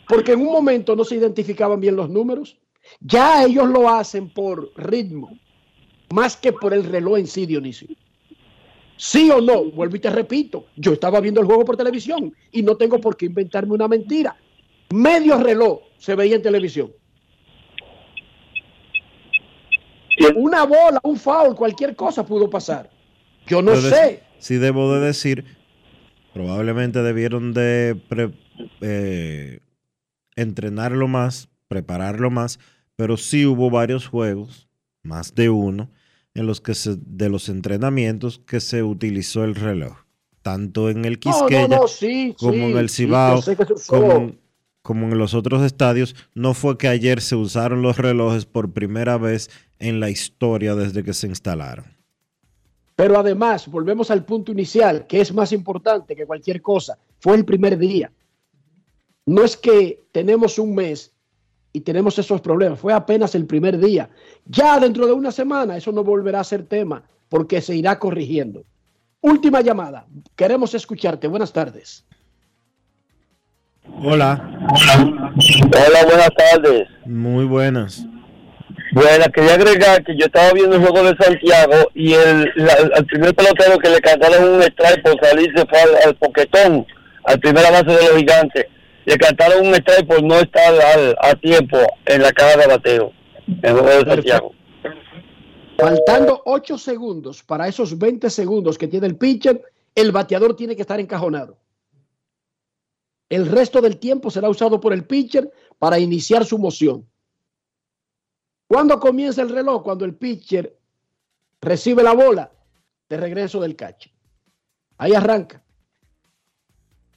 Porque en un momento no se identificaban bien los números. Ya ellos lo hacen por ritmo, más que por el reloj en sí, Dionisio. Sí o no, vuelvo y te repito, yo estaba viendo el juego por televisión y no tengo por qué inventarme una mentira. Medio reloj se veía en televisión. Una bola, un foul, cualquier cosa pudo pasar. Yo no Pero de- sé. Sí debo de decir, probablemente debieron de pre- eh, entrenarlo más, prepararlo más, pero sí hubo varios juegos, más de uno, en los que se, de los entrenamientos que se utilizó el reloj, tanto en el Quisqueya no, no, sí, como sí, en el Cibao, como, en- como en los otros estadios. No fue que ayer se usaron los relojes por primera vez en la historia desde que se instalaron. Pero además, volvemos al punto inicial, que es más importante que cualquier cosa. Fue el primer día. No es que tenemos un mes y tenemos esos problemas, fue apenas el primer día. Ya dentro de una semana eso no volverá a ser tema porque se irá corrigiendo. Última llamada. Queremos escucharte. Buenas tardes. Hola. Hola, buenas tardes. Muy buenas. Bueno, quería agregar que yo estaba viendo el juego de Santiago y el, la- al primer pelotero que le cantaron un strike por salirse fue al, al poquetón, al primer avance de los gigantes. Le cantaron un strike por no estar al- a tiempo en la caja de bateo en el juego de Santiago. Faltando 8 segundos para esos 20 segundos que tiene el pitcher, el bateador tiene que estar encajonado. El resto del tiempo será usado por el pitcher para iniciar su moción. ¿Cuándo comienza el reloj? Cuando el pitcher recibe la bola de regreso del catch. Ahí arranca.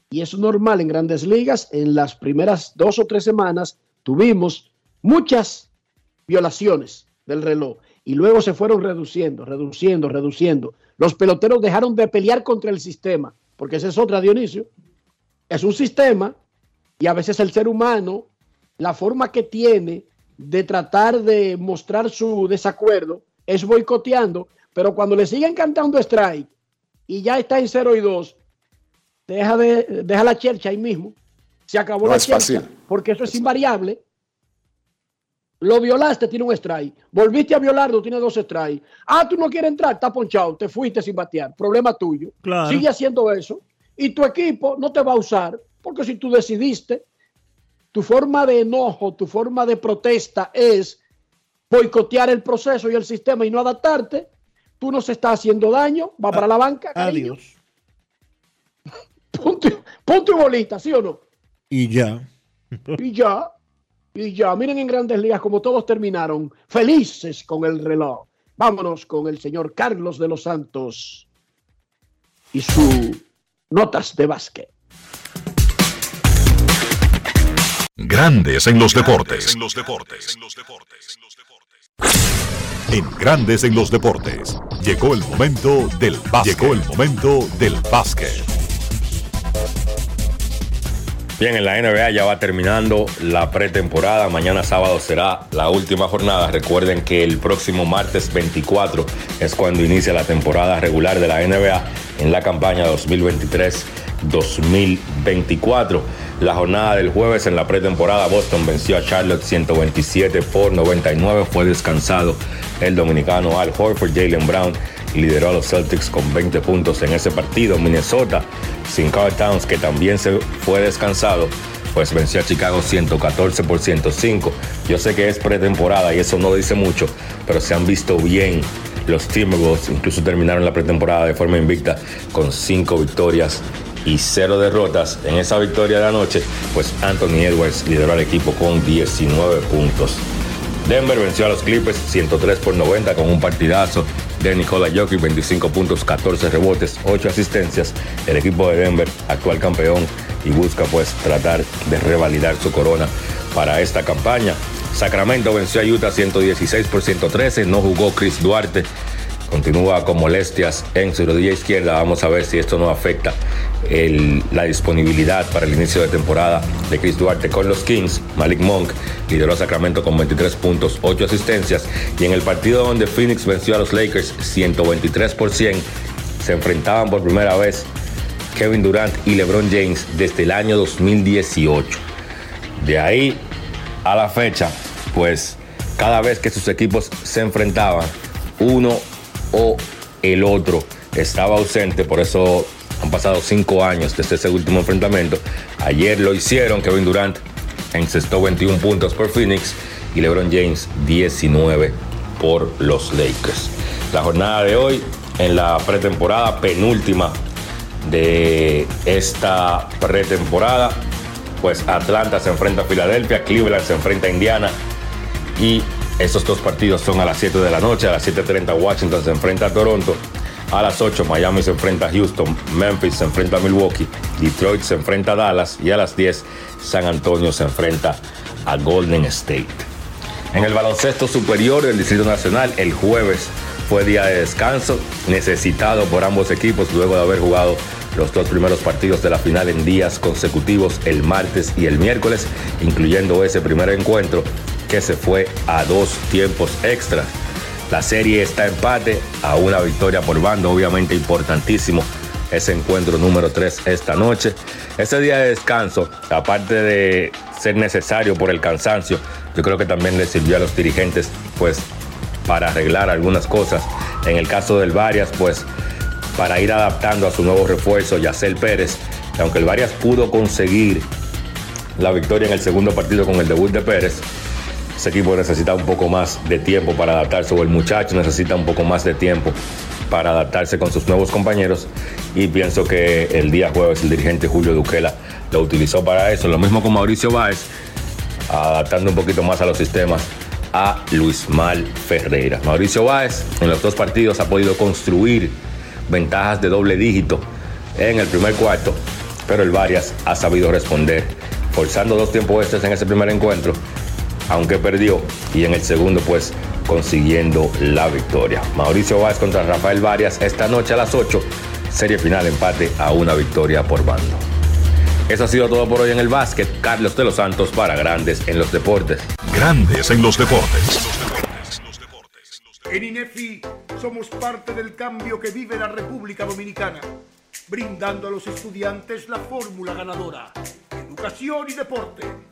Y es normal en grandes ligas. En las primeras dos o tres semanas tuvimos muchas violaciones del reloj y luego se fueron reduciendo, reduciendo, reduciendo. Los peloteros dejaron de pelear contra el sistema, porque esa es otra, Dionisio. Es un sistema y a veces el ser humano, la forma que tiene de tratar de mostrar su desacuerdo es boicoteando, pero cuando le siguen cantando strike y ya está en 0 y 2, deja, de, deja la chercha ahí mismo. Se acabó No la es chercha, fácil. porque eso es invariable. Lo violaste, tiene un strike. Volviste a violarlo, tiene dos strikes. Ah, tú no quieres entrar, está ponchado, te fuiste sin batear. Problema tuyo. Claro. Sigue haciendo eso. Y tu equipo no te va a usar, porque si tú decidiste, tu forma de enojo, tu forma de protesta es boicotear el proceso y el sistema y no adaptarte, tú no se está haciendo daño, va para la banca. cariño. Adiós. Punto y bolita, ¿sí o no? Y ya. Y ya, y ya, miren en grandes ligas como todos terminaron felices con el reloj. Vámonos con el señor Carlos de los Santos y su notas de básquet. Grandes en los deportes. En Grandes en los deportes. Llegó el momento del básquet. Llegó el momento del básquet. Bien, en la NBA ya va terminando la pretemporada. Mañana sábado será la última jornada. Recuerden que el próximo martes 24 es cuando inicia la temporada regular de la NBA en la campaña 2023-2024. La jornada del jueves en la pretemporada, Boston venció a Charlotte 127 por 99. Fue descansado el dominicano Al Horford, Jalen Brown lideró a los Celtics con 20 puntos en ese partido. Minnesota, sin Carl Towns, que también se fue descansado, pues venció a Chicago 114 por 105. Yo sé que es pretemporada y eso no dice mucho, pero se han visto bien los Timberwolves. Incluso terminaron la pretemporada de forma invicta con 5 victorias y 0 derrotas. En esa victoria de anoche, pues Anthony Edwards lideró al equipo con 19 puntos. Denver venció a los Clippers 103 por 90 con un partidazo de Nikola Jokic, 25 puntos, 14 rebotes, 8 asistencias. El equipo de Denver, actual campeón, y busca pues tratar de revalidar su corona para esta campaña. Sacramento venció a Utah 116 por 113, no jugó Chris Duarte. Continúa con molestias en su rodilla izquierda. Vamos a ver si esto no afecta la disponibilidad para el inicio de temporada de Chris Duarte con los Kings. Malik Monk lideró a Sacramento con 23 puntos, 8 asistencias. Y en el partido donde Phoenix venció a los Lakers 123 por 100, se enfrentaban por primera vez Kevin Durant y LeBron James desde el año 2018. De ahí a la fecha, pues cada vez que sus equipos se enfrentaban, uno o el otro estaba ausente, por eso han pasado cinco años desde ese último enfrentamiento. Ayer lo hicieron, Kevin Durant encestó 21 puntos por Phoenix y LeBron James 19 por los Lakers. La jornada de hoy en la pretemporada penúltima de esta pretemporada, pues Atlanta se enfrenta a Filadelfia, Cleveland se enfrenta a Indiana y estos dos partidos son a las 7 de la noche, a las 7.30 Washington se enfrenta a Toronto, a las 8 Miami se enfrenta a Houston, Memphis se enfrenta a Milwaukee, Detroit se enfrenta a Dallas y a las 10 San Antonio se enfrenta a Golden State. En el baloncesto superior del Distrito Nacional, el jueves fue día de descanso, necesitado por ambos equipos luego de haber jugado los dos primeros partidos de la final en días consecutivos, el martes y el miércoles, incluyendo ese primer encuentro que se fue a dos tiempos extra. La serie está empate a una victoria por bando, obviamente importantísimo ese encuentro número 3 esta noche. Ese día de descanso, aparte de ser necesario por el cansancio, yo creo que también le sirvió a los dirigentes pues para arreglar algunas cosas. En el caso del Varias, pues para ir adaptando a su nuevo refuerzo, Yacel Pérez, que aunque el Varias pudo conseguir la victoria en el segundo partido con el debut de Pérez, ese equipo necesita un poco más de tiempo para adaptarse, o el muchacho necesita un poco más de tiempo para adaptarse con sus nuevos compañeros. Y pienso que el día jueves el dirigente Julio Duquela lo utilizó para eso. Lo mismo con Mauricio Báez, adaptando un poquito más a los sistemas a Luis Mal Ferreira. Mauricio Báez en los dos partidos ha podido construir ventajas de doble dígito en el primer cuarto, pero el Varias ha sabido responder, forzando dos tiempos extras en ese primer encuentro, aunque perdió, y en el segundo pues consiguiendo la victoria. Mauricio Báez contra Rafael Varias esta noche a las 8, serie final empate a una victoria por bando. Eso ha sido todo por hoy en el básquet. Carlos de los Santos para Grandes en los Deportes. Grandes en los deportes. En INEFI somos parte del cambio que vive la República Dominicana, brindando a los estudiantes la fórmula ganadora. Educación y deporte,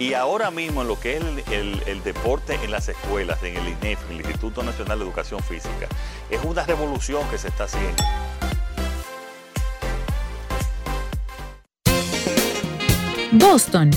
Y ahora mismo en lo que es el, deporte en las escuelas, en el INEF, el Instituto Nacional de Educación Física, es una revolución que se está haciendo. Boston,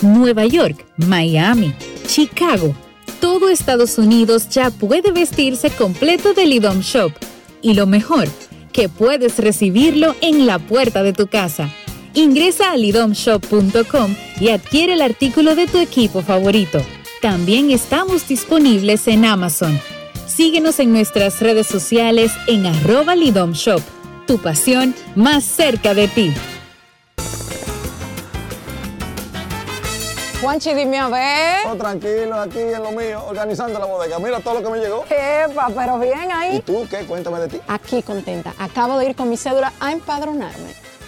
Nueva York, Miami, Chicago. Todo Estados Unidos ya puede vestirse completo del IDOM Shop. Y lo mejor, que puedes recibirlo en la puerta de tu casa. Ingresa a lidomshop.com y adquiere el artículo de tu equipo favorito. También estamos disponibles en Amazon. Síguenos en nuestras redes sociales en arroba Lidom Shop. Tu pasión más cerca de ti. Juanchi, dime a ver. Oh, tranquilo, aquí en lo mío, organizando la bodega. Mira todo lo que me llegó. Epa, pero bien ahí. ¿Y tú qué? Cuéntame de ti. Aquí contenta. Acabo de ir con mi cédula a empadronarme.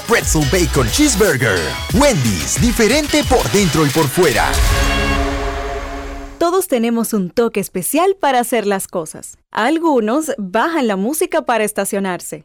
Pretzel Bacon Cheeseburger. Wendy's, diferente por dentro y por fuera. Todos tenemos un toque especial para hacer las cosas. Algunos bajan la música para estacionarse.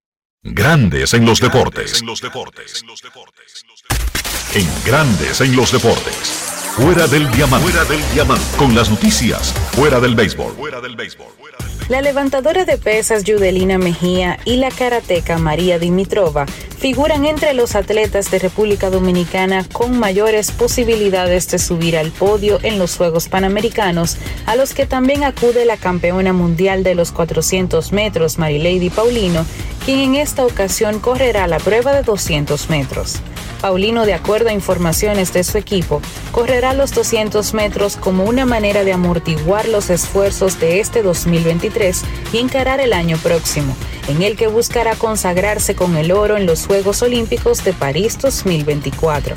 Grandes en los deportes. En Grandes en los deportes. Fuera del diamante. Fuera del diamante. Con las noticias. Fuera del béisbol. Fuera del béisbol. La levantadora de pesas Yudelina Mejía y la karateca María Dimitrova figuran entre los atletas de República Dominicana con mayores posibilidades de subir al podio en los Juegos Panamericanos, a los que también acude la campeona mundial de los 400 metros Marilady Paulino, quien en esta ocasión correrá la prueba de 200 metros. Paulino, de acuerdo a informaciones de su equipo, correrá los 200 metros como una manera de amortiguar los esfuerzos de este 2023 y encarar el año próximo, en el que buscará consagrarse con el oro en los Juegos Olímpicos de París 2024.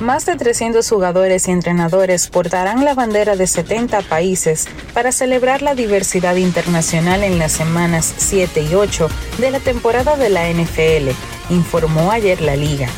Más de 300 jugadores y entrenadores portarán la bandera de 70 países para celebrar la diversidad internacional en las semanas 7 y 8 de la temporada de la NFL, informó ayer la liga.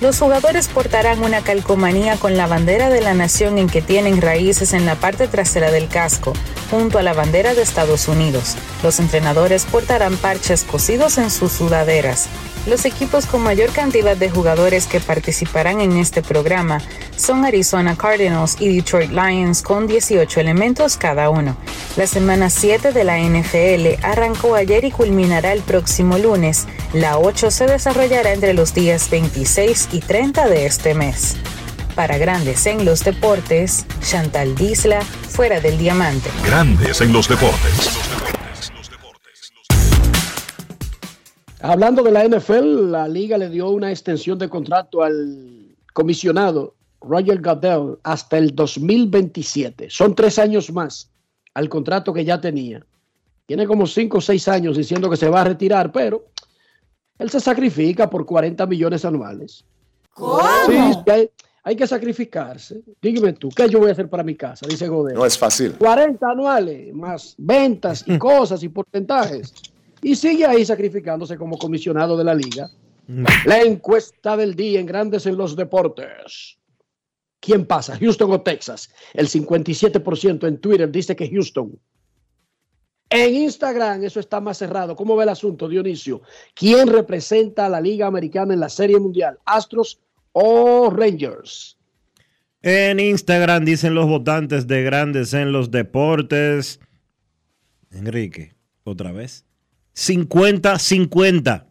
Los jugadores portarán una calcomanía con la bandera de la nación en que tienen raíces en la parte trasera del casco, junto a la bandera de Estados Unidos. Los entrenadores portarán parches cosidos en sus sudaderas. Los equipos con mayor cantidad de jugadores que participarán en este programa son Arizona Cardinals y Detroit Lions con 18 elementos cada uno. La semana 7 de la NFL arrancó ayer y culminará el próximo lunes. La 8 se desarrollará entre los días 26 y 30 de este mes. Para Grandes en los Deportes, Chantal Disla, fuera del diamante. Grandes en los deportes. Hablando de la NFL, la liga le dio una extensión de contrato al comisionado Roger Goodell hasta el 2027. Son tres años más al contrato que ya tenía. Tiene como cinco o seis años diciendo que se va a retirar, pero él se sacrifica por 40 millones anuales. ¿Cómo? Sí, hay, hay que sacrificarse. Dígame tú, ¿qué yo voy a hacer para mi casa? Dice Goodell. No es fácil. 40 anuales, más ventas y cosas y porcentajes. Y sigue ahí sacrificándose como comisionado de la liga. La encuesta del día en Grandes en los Deportes. ¿Quién pasa? ¿Houston o Texas? El 57% en Twitter dice que Houston. En Instagram eso está más cerrado. ¿Cómo ve el asunto, Dionisio? ¿Quién representa a la Liga Americana en la Serie Mundial? ¿Astros o Rangers? En Instagram dicen los votantes de Grandes en los Deportes. Enrique, otra vez. 50-50.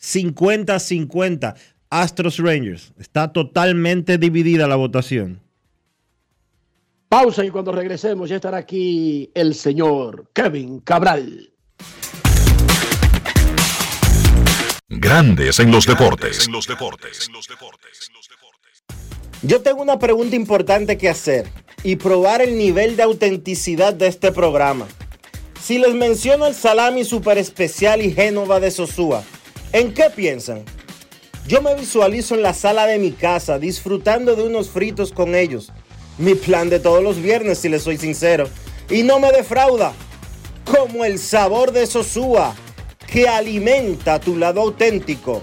50-50. Astros Rangers. Está totalmente dividida la votación. Pausa y cuando regresemos ya estará aquí el señor Kevin Cabral. Grandes en los deportes. Yo tengo una pregunta importante que hacer y probar el nivel de autenticidad de este programa. Si les menciono el salami super especial y Génova de Sosúa, ¿en qué piensan? Yo me visualizo en la sala de mi casa disfrutando de unos fritos con ellos. Mi plan de todos los viernes, si les soy sincero. Y no me defrauda. Como el sabor de Sosúa, que alimenta tu lado auténtico.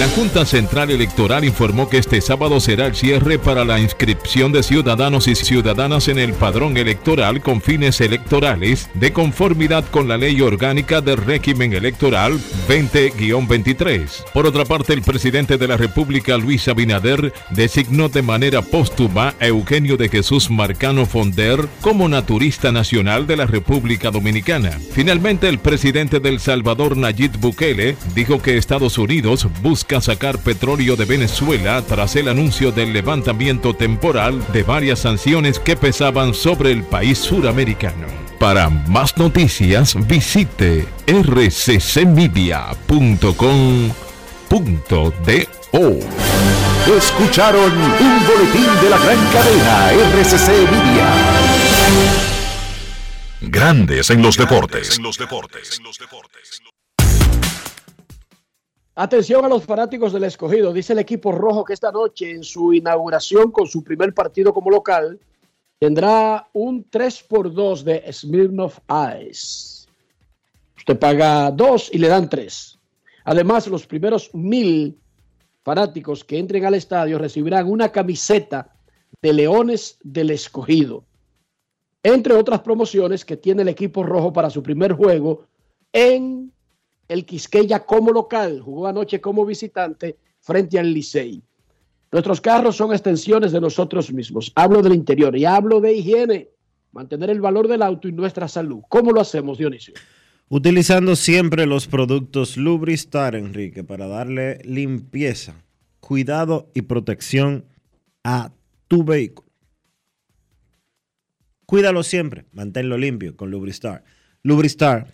La Junta Central Electoral informó que este sábado será el cierre para la inscripción de ciudadanos y ciudadanas en el padrón electoral con fines electorales de conformidad con la ley orgánica del régimen electoral 20-23. Por otra parte, el presidente de la República, Luis Abinader, designó de manera póstuma a Eugenio de Jesús Marcano Fonder como naturista nacional de la República Dominicana. Finalmente, el presidente del Salvador, Nayib Bukele, dijo que Estados Unidos busca sacar petróleo de Venezuela tras el anuncio del levantamiento temporal de varias sanciones que pesaban sobre el país suramericano. Para más noticias visite rccmedia.com.do. Escucharon un boletín de la gran cadena RCC Media. Grandes en los deportes. Atención a los fanáticos del escogido. Dice el equipo rojo que esta noche, en su inauguración con su primer partido como local, tendrá un 3 por 2 de Smirnoff Ice. Usted paga 2 y le dan 3. Además, los primeros mil fanáticos que entren al estadio recibirán una camiseta de Leones del Escogido. Entre otras promociones que tiene el equipo rojo para su primer juego en el Quisqueya como local, jugó anoche como visitante frente al Licey. Nuestros carros son extensiones de nosotros mismos. Hablo del interior y hablo de higiene. mantener el valor del auto y nuestra salud. ¿Cómo lo hacemos, Dionisio? Utilizando siempre los productos Lubristar, Enrique, para darle limpieza, cuidado y protección a tu vehículo. Cuídalo siempre, manténlo limpio con Lubristar. Lubristar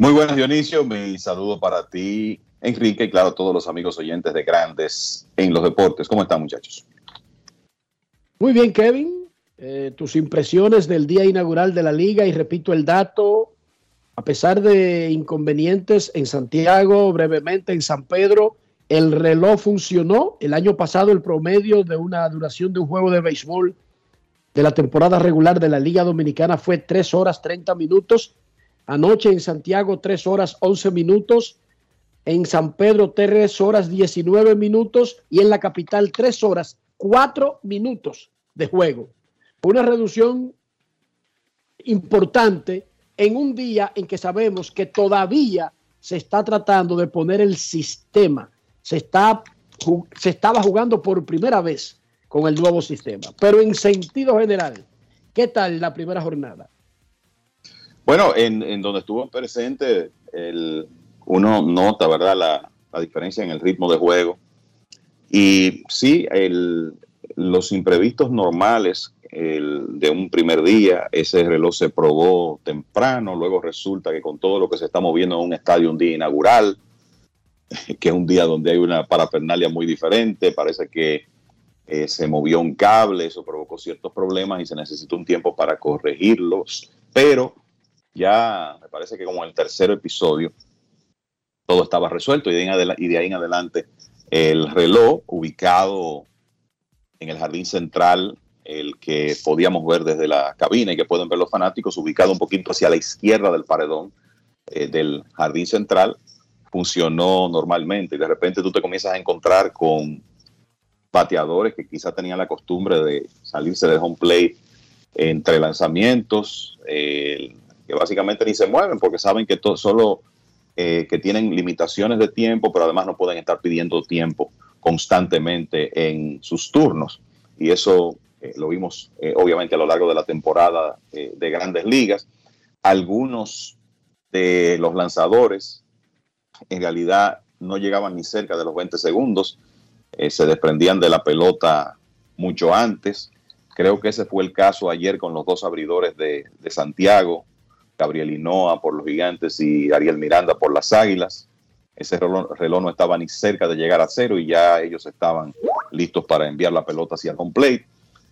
Muy buenas, Dionisio. Mi saludo para ti, Enrique, y claro, todos los amigos oyentes de Grandes en los Deportes. ¿Cómo están, muchachos? Muy bien, Kevin. Eh, tus impresiones del día inaugural de la liga y repito el dato, a pesar de inconvenientes en Santiago, brevemente en San Pedro, el reloj funcionó. El año pasado el promedio de una duración de un juego de béisbol de la temporada regular de la Liga Dominicana fue 3 horas 30 minutos. Anoche en Santiago 3 horas 11 minutos. En San Pedro 3 horas 19 minutos. Y en la capital 3 horas 4 minutos de juego una reducción importante en un día en que sabemos que todavía se está tratando de poner el sistema. Se, está, se estaba jugando por primera vez con el nuevo sistema. Pero en sentido general, ¿qué tal la primera jornada? Bueno, en, donde estuvo presente, el, uno nota, ¿verdad?, la, la, diferencia en el ritmo de juego. Y sí, el, los imprevistos normales el, de un primer día, ese reloj se probó temprano, luego resulta que con todo lo que se está moviendo en un estadio un día inaugural, que es un día donde hay una parafernalia muy diferente, parece que eh, se movió un cable, eso provocó ciertos problemas y se necesitó un tiempo para corregirlos, pero ya me parece que como el tercer episodio todo estaba resuelto y de, ahí en adelante el reloj ubicado en el jardín central el que podíamos ver desde la cabina y que pueden ver los fanáticos, ubicado un poquito hacia la izquierda del paredón eh, del jardín central, funcionó normalmente. Y de repente tú te comienzas a encontrar con bateadores que quizá tenían la costumbre de salirse del home play entre lanzamientos, que básicamente ni se mueven porque saben que solo eh, que tienen limitaciones de tiempo, pero además no pueden estar pidiendo tiempo constantemente en sus turnos. Y eso eh, lo vimos eh, obviamente a lo largo de la temporada de grandes ligas. Algunos de los lanzadores en realidad no llegaban ni cerca de los 20 segundos, se desprendían de la pelota mucho antes. Creo que ese fue el caso ayer con los dos abridores de Santiago, Gabriel Hinoa por los Gigantes y Ariel Miranda por las Águilas. Ese reloj, reloj, no estaba ni cerca de llegar a cero y ya ellos estaban listos para enviar la pelota hacia el home plate.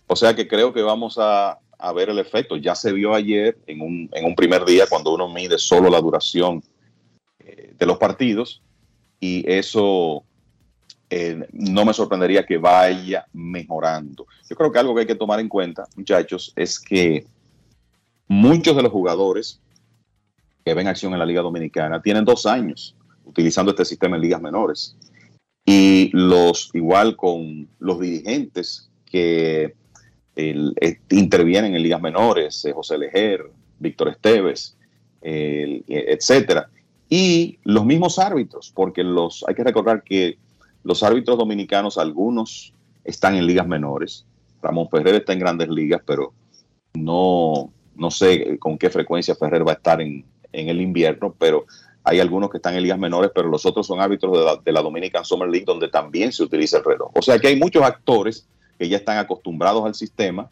O sea que creo que vamos a, ver el efecto. Ya se vio ayer en un, en un, primer día cuando uno mide solo la duración eh, de los partidos y eso eh, no me sorprendería que vaya mejorando. Yo creo que algo que hay que tomar en cuenta, muchachos, es que muchos de los jugadores que ven acción en la Liga Dominicana tienen dos años utilizando este sistema en ligas menores. Y los, igual con los dirigentes que el, intervienen en ligas menores, eh, José Lejer, Víctor Esteves, etcétera. Y los mismos árbitros, porque los, hay que recordar que los árbitros dominicanos, algunos están en ligas menores. Ramón Ferrer está en grandes ligas, pero no, no sé con qué frecuencia Ferrer va a estar en, en el invierno, pero hay algunos que están en ligas menores, pero los otros son árbitros de la, de la Dominican Summer League, donde también se utiliza el reloj. O sea que hay muchos actores que ya están acostumbrados al sistema,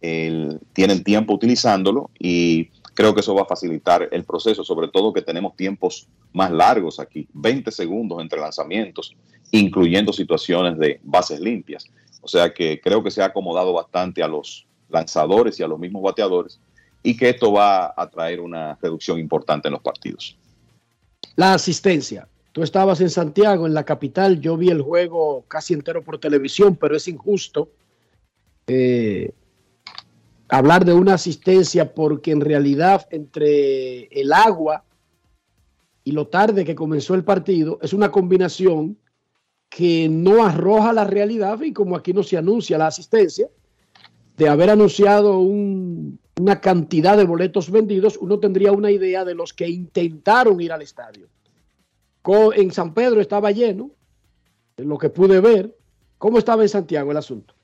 tienen tiempo utilizándolo y creo que eso va a facilitar el proceso, sobre todo que tenemos tiempos más largos aquí, 20 segundos entre lanzamientos, incluyendo situaciones de bases limpias. O sea que creo que se ha acomodado bastante a los lanzadores y a los mismos bateadores y que esto va a traer una reducción importante en los partidos. La asistencia. Tú estabas en Santiago, en la capital, yo vi el juego casi entero por televisión, pero es injusto. Eh, hablar de una asistencia porque en realidad entre el agua y lo tarde que comenzó el partido es una combinación que no arroja la realidad y como aquí no se anuncia la asistencia, de haber anunciado un- una cantidad de boletos vendidos, uno tendría una idea de los que intentaron ir al estadio. En San Pedro estaba lleno, en lo que pude ver. ¿Cómo estaba en Santiago el asunto?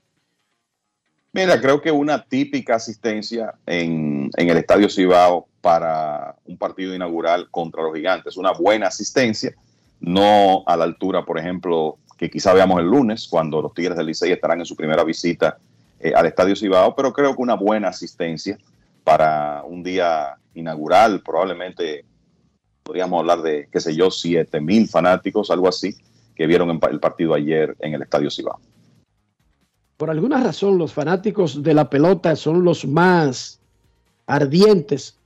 Mira, creo que una típica asistencia en, en el Estadio Cibao para un partido inaugural contra los gigantes. Una buena asistencia, no a la altura, por ejemplo, que quizá veamos el lunes, cuando los Tigres del Licey estarán en su primera visita eh, al Estadio Cibao, pero creo que una buena asistencia para un día inaugural, probablemente podríamos hablar de, qué sé yo, 7 mil fanáticos, algo así, que vieron el partido ayer en el Estadio Cibao. Por alguna razón, los fanáticos de la pelota son los más ardientes,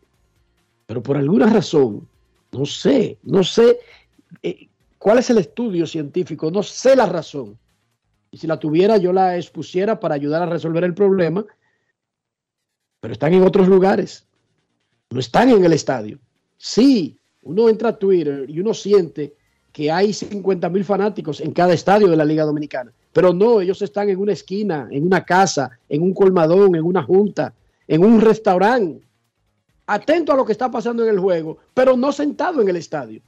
pero por alguna razón, no sé, no sé eh, cuál es el estudio científico, no sé la razón. Y si la tuviera, yo la expusiera para ayudar a resolver el problema, pero están en otros lugares, no están en el estadio. Sí, uno entra a Twitter y uno siente que hay 50 mil fanáticos en cada estadio de la Liga Dominicana. Pero no, ellos están en una esquina, en una casa, en un colmadón, en una junta, en un restaurante, atento a lo que está pasando en el juego, pero no sentado en el estadio.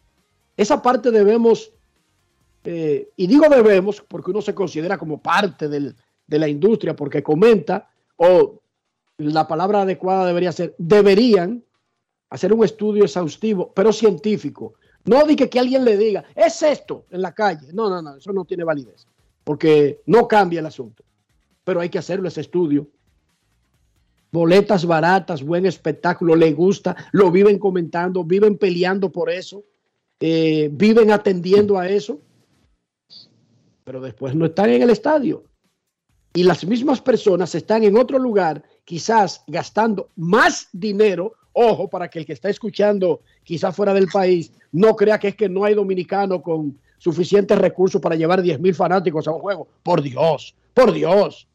Esa parte debemos, eh, y digo debemos porque uno se considera como parte del- de la industria, porque comenta, o la palabra adecuada debería ser, deberían hacer un estudio exhaustivo, pero científico. No de que, que alguien le diga, es esto en la calle. No, no, no, eso no tiene validez, porque no cambia el asunto. Pero hay que hacerlo ese estudio. Boletas baratas, buen espectáculo, le gusta, lo viven comentando, viven peleando por eso, eh, viven atendiendo a eso, pero después no están en el estadio. Y las mismas personas están en otro lugar, quizás gastando más dinero. Ojo, para que el que está escuchando, quizás fuera del país, no crea que es que no hay dominicano con suficientes recursos para llevar 10 mil fanáticos a un juego. Por Dios, por Dios,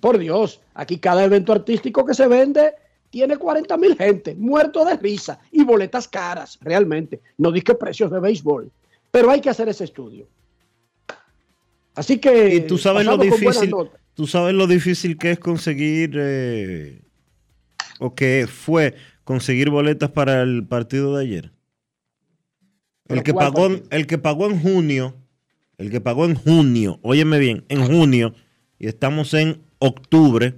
por Dios. Aquí cada evento artístico que se vende tiene 40 mil gente, muerto de risa y boletas caras, realmente. No dije precios de béisbol, pero hay que hacer ese estudio. Así que. Y tú sabes lo difícil, tú sabes lo difícil que es conseguir eh, o que fue conseguir boletas para el partido de ayer. El ¿Pero que pagó, el que pagó en junio, el que pagó en junio, óyeme bien, en junio y estamos en octubre.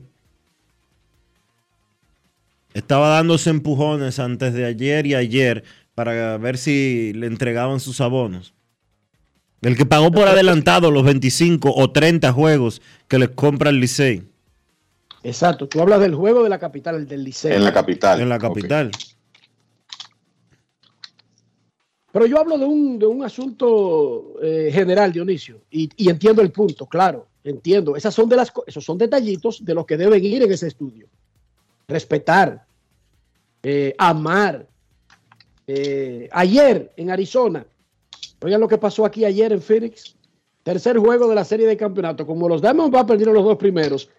Estaba dándose empujones antes de ayer y ayer para ver si le entregaban sus abonos. El que pagó por adelantado los 25 o 30 juegos que les compra el Licey. Exacto, tú hablas del juego de la capital, el del Liceo. En la capital. En la capital. Pero yo hablo de un, de un asunto eh, general, Dionisio, y, y entiendo el punto, claro, entiendo. Esas son de las, esos son detallitos de los que deben ir en ese estudio. Respetar, eh, amar. Eh, ayer en Arizona, oigan lo que pasó aquí ayer en Phoenix, tercer juego de la serie de campeonato. Como los Diamondbacks perdieron los dos primeros,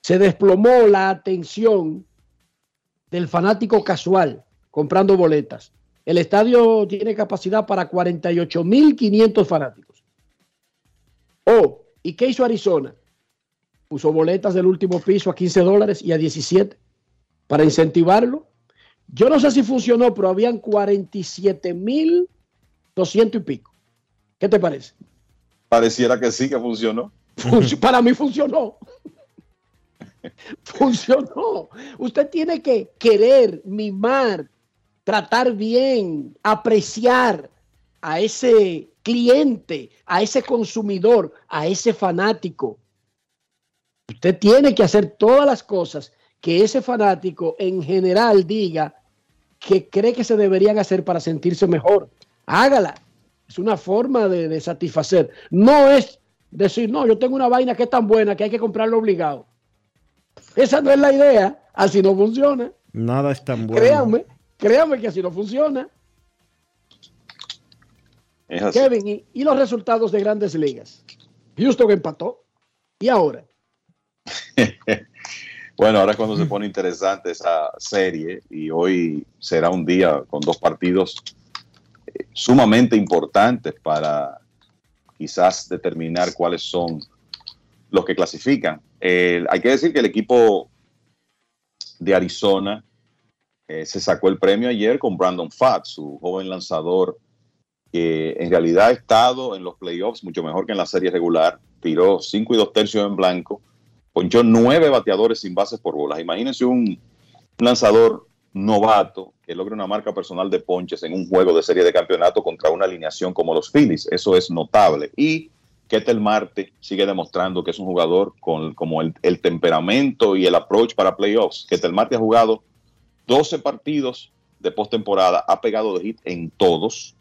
se desplomó la atención del fanático casual comprando boletas. El estadio tiene capacidad para 48.500 fanáticos. Oh, ¿y qué hizo Arizona? Puso boletas del último piso a 15 dólares y a 17 para incentivarlo. Yo no sé si funcionó, pero habían 47.200 y pico. ¿Qué te parece? Pareciera que sí que funcionó. Func- Para mí funcionó. funcionó. Usted tiene que querer, mimar, tratar bien, apreciar a ese cliente, a ese consumidor, a ese fanático. Usted tiene que hacer todas las cosas que ese fanático en general diga que cree que se deberían hacer para sentirse mejor. Hágala. Es una forma de, de satisfacer. No es decir, no, yo tengo una vaina que es tan buena que hay que comprarlo obligado. Esa no es la idea. Así no funciona. Nada es tan bueno. Créanme, créanme que así no funciona. Es así. Kevin, y, y los resultados de grandes ligas? Houston empató. ¿Y ahora? Bueno, ahora es cuando se pone interesante esa serie y hoy será un día con dos partidos sumamente importantes para quizás determinar cuáles son los que clasifican. Hay que decir que el equipo de Arizona eh, se sacó el premio ayer con Brandon Fatt, su joven lanzador, que en realidad ha estado en los playoffs mucho mejor que en la serie regular. Tiró 5 y 2 tercios en blanco, ponchó nueve bateadores sin bases por bolas. Imagínense un lanzador novato que logre una marca personal de ponches en un juego de serie de campeonato contra una alineación como los Phillies. Eso es notable. Y Ketel Marte sigue demostrando que es un jugador con como el, temperamento y el approach para playoffs. Ketel Marte ha jugado 12 partidos de postemporada, ha pegado de hit en todos.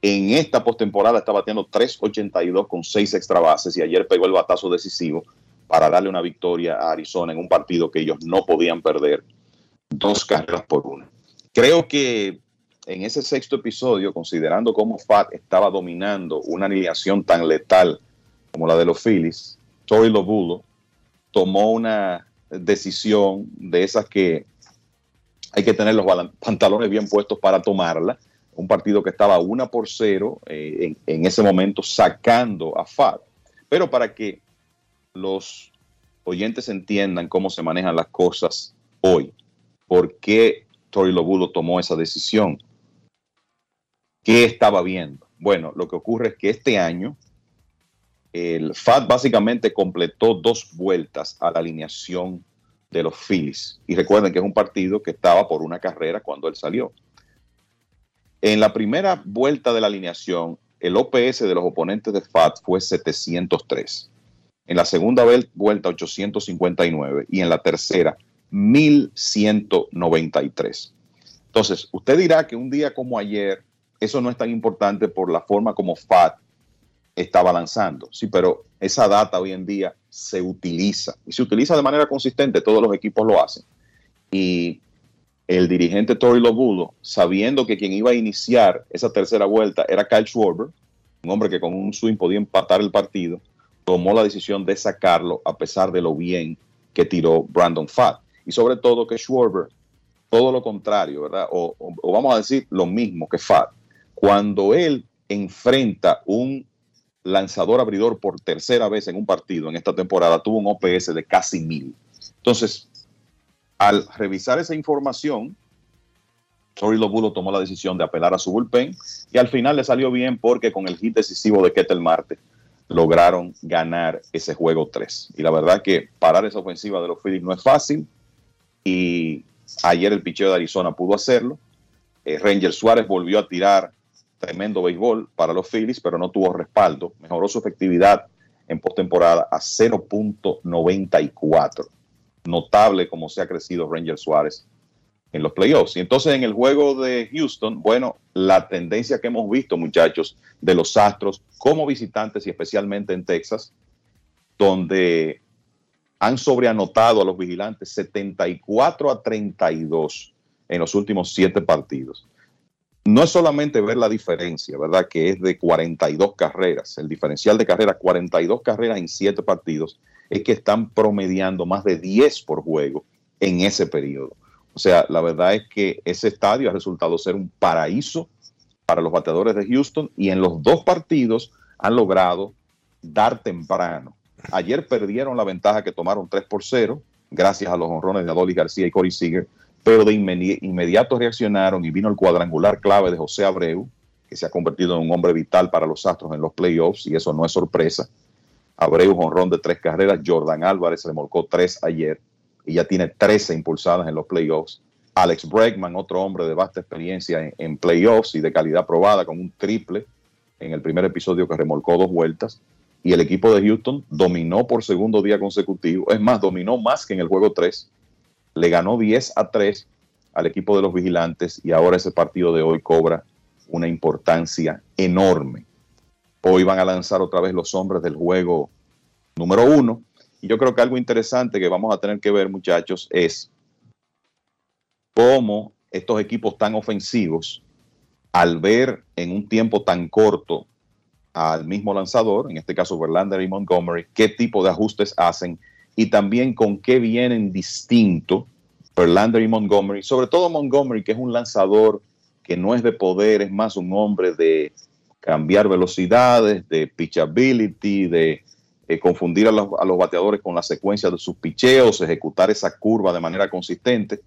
En esta postemporada está bateando 3.82 con 6 extra bases y ayer pegó el batazo decisivo para darle una victoria a Arizona en un partido que ellos no podían perder, dos carreras por una. Creo que en ese sexto episodio, considerando cómo Fat estaba dominando una alineación tan letal como la de los Phillies, Tori Lobulo tomó una decisión de esas que hay que tener los pantalones bien puestos para tomarla. Un partido que estaba una por cero eh, en, en, ese momento sacando a Fat. Pero para que los oyentes entiendan cómo se manejan las cosas hoy, por qué Tori Lobulo tomó esa decisión, qué estaba viendo. Bueno, lo que ocurre es que este año el FAT básicamente completó dos vueltas a la alineación de los Phillies. Y recuerden que es un partido que estaba por una carrera cuando él salió. En la primera vuelta de la alineación, el OPS de los oponentes de FAT fue 703. En la segunda vuelta, 859. Y en la tercera, 1193. Entonces, usted dirá que un día como ayer, eso no es tan importante por la forma como FAT estaba lanzando. Sí, pero esa data hoy en día se utiliza y se utiliza de manera consistente, todos los equipos lo hacen. Y el dirigente Tori Lobulo, sabiendo que quien iba a iniciar esa tercera vuelta era Kyle Schwarber, un hombre que con un swing podía empatar el partido, tomó la decisión de sacarlo a pesar de lo bien que tiró Brandon Fatt. Y sobre todo que Schwarber, todo lo contrario, ¿verdad? O, vamos a decir lo mismo que Fatt. Cuando él enfrenta un lanzador abridor por tercera vez en un partido en esta temporada, tuvo un OPS de casi mil. Entonces, al revisar esa información, Tori Lobulo tomó la decisión de apelar a su bullpen y al final le salió bien porque con el hit decisivo de Ketel Marte lograron ganar ese juego 3. Y la verdad que parar esa ofensiva de los Phillies no es fácil y ayer el picheo de Arizona pudo hacerlo. Eh, Ranger Suárez volvió a tirar tremendo béisbol para los Phillies, pero no tuvo respaldo. Mejoró su efectividad en postemporada a 0.94. Notable como se ha crecido Ranger Suárez en los playoffs. Y entonces en el juego de Houston, bueno, la tendencia que hemos visto, muchachos, de los Astros como visitantes y especialmente en Texas, donde han sobreanotado a los vigilantes 74 a 32 en los últimos siete partidos no es solamente ver la diferencia, ¿verdad? Que es de 42 carreras, el diferencial de carreras, 42 carreras en 7 partidos, es que están promediando más de 10 por juego en ese periodo. O sea, la verdad es que ese estadio ha resultado ser un paraíso para los bateadores de Houston y en los dos partidos han logrado dar temprano. Ayer perdieron la ventaja que tomaron 3 por 0, gracias a los honrones de Adolis García y Corey Seager, pero de inmediato reaccionaron y vino el cuadrangular clave de José Abreu, que se ha convertido en un hombre vital para los Astros en los playoffs, y eso no es sorpresa. Abreu, jonrón de tres carreras, Jordan Álvarez remolcó tres ayer y ya tiene 13 impulsadas en los playoffs. Alex Bregman, otro hombre de vasta experiencia en, en playoffs y de calidad probada, con un triple en el primer episodio que remolcó dos vueltas. Y el equipo de Houston dominó por segundo día consecutivo. Es más, dominó más que en el juego 3 le ganó 10 a 3 al equipo de los vigilantes y ahora ese partido de hoy cobra una importancia enorme. Hoy van a lanzar otra vez los hombres del juego número uno. Y yo creo que algo interesante que vamos a tener que ver, muchachos, es cómo estos equipos tan ofensivos, al ver en un tiempo tan corto al mismo lanzador, en este caso Verlander y Montgomery, qué tipo de ajustes hacen y también con qué vienen distinto Verlander y Montgomery, sobre todo Montgomery, que es un lanzador que no es de poder, es más un hombre de cambiar velocidades, de pitchability, de eh, confundir a los, a los, bateadores con la secuencia de sus picheos, ejecutar esa curva de manera consistente.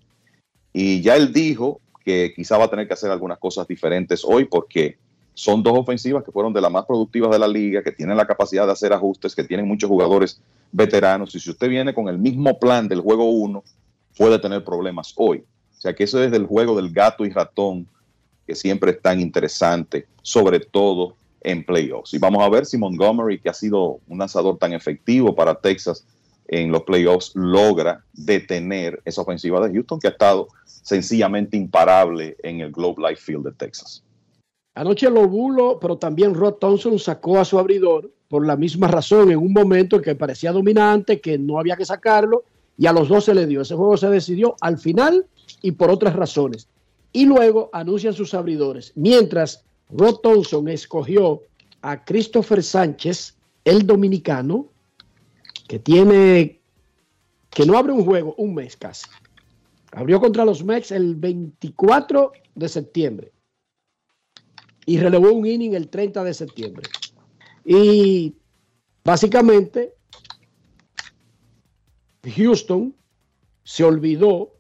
Y ya él dijo que quizá va a tener que hacer algunas cosas diferentes hoy porque son dos ofensivas que fueron de las más productivas de la liga, que tienen la capacidad de hacer ajustes, que tienen muchos jugadores veteranos. Y si usted viene con el mismo plan del juego 1, puede tener problemas hoy. O sea que eso es del juego del gato y ratón, que siempre es tan interesante, sobre todo en playoffs. Y vamos a ver si Montgomery, que ha sido un lanzador tan efectivo para Texas en los playoffs, logra detener esa ofensiva de Houston, que ha estado sencillamente imparable en el Globe Life Field de Texas. Anoche Lobulo, pero también Rod Thompson sacó a su abridor por la misma razón, en un momento en que parecía dominante, que no había que sacarlo, y a los dos se le dio. Ese juego se decidió al final y por otras razones. Y luego anuncian sus abridores. Mientras Rod Thompson escogió a Christopher Sánchez, el dominicano, que tiene, que no abre un juego, un mes casi. Abrió contra los Mex el 24 de septiembre y relevó un inning el 30 de septiembre. Y básicamente Houston se olvidó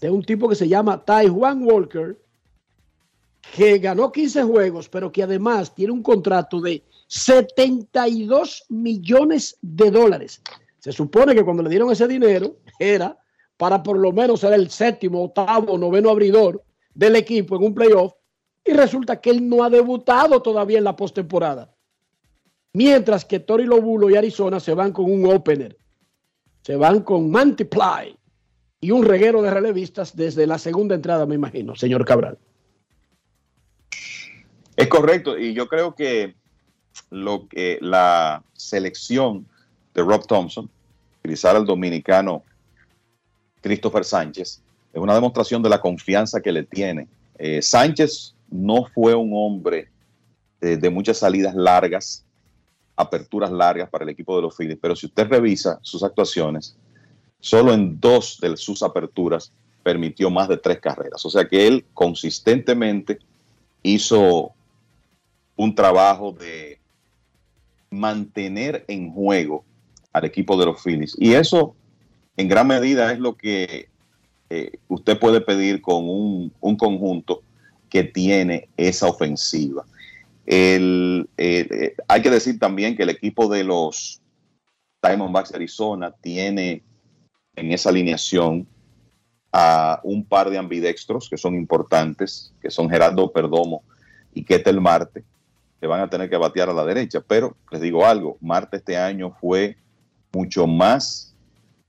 de un tipo que se llama Taiwan Walker, que ganó 15 juegos, pero que además tiene un contrato de 72 millones de dólares. Se supone que cuando le dieron ese dinero era para por lo menos ser el séptimo, octavo, noveno abridor del equipo en un playoff, y resulta que él no ha debutado todavía en la postemporada. Mientras que Tori Lobulo y Arizona se van con un opener, se van con Multiply y un reguero de relevistas desde la segunda entrada, me imagino, señor Cabral. Es correcto, y yo creo que lo que la selección de Rob Thompson, utilizar al dominicano Christopher Sánchez, es una demostración de la confianza que le tiene. Eh, Sánchez no fue un hombre de, de, muchas salidas largas, aperturas largas para el equipo de los Phillies, pero si usted revisa sus actuaciones, solo en dos de sus aperturas permitió más de tres carreras. O sea que él consistentemente hizo un trabajo de mantener en juego al equipo de los Phillies. Y eso en gran medida es lo que eh, usted puede pedir con un, conjunto que tiene esa ofensiva. El, eh, hay que decir también que el equipo de los Diamondbacks de Arizona tiene en esa alineación a un par de ambidextros que son importantes, que son Gerardo Perdomo y Ketel Marte, que van a tener que batear a la derecha. Pero les digo algo, Marte este año fue mucho más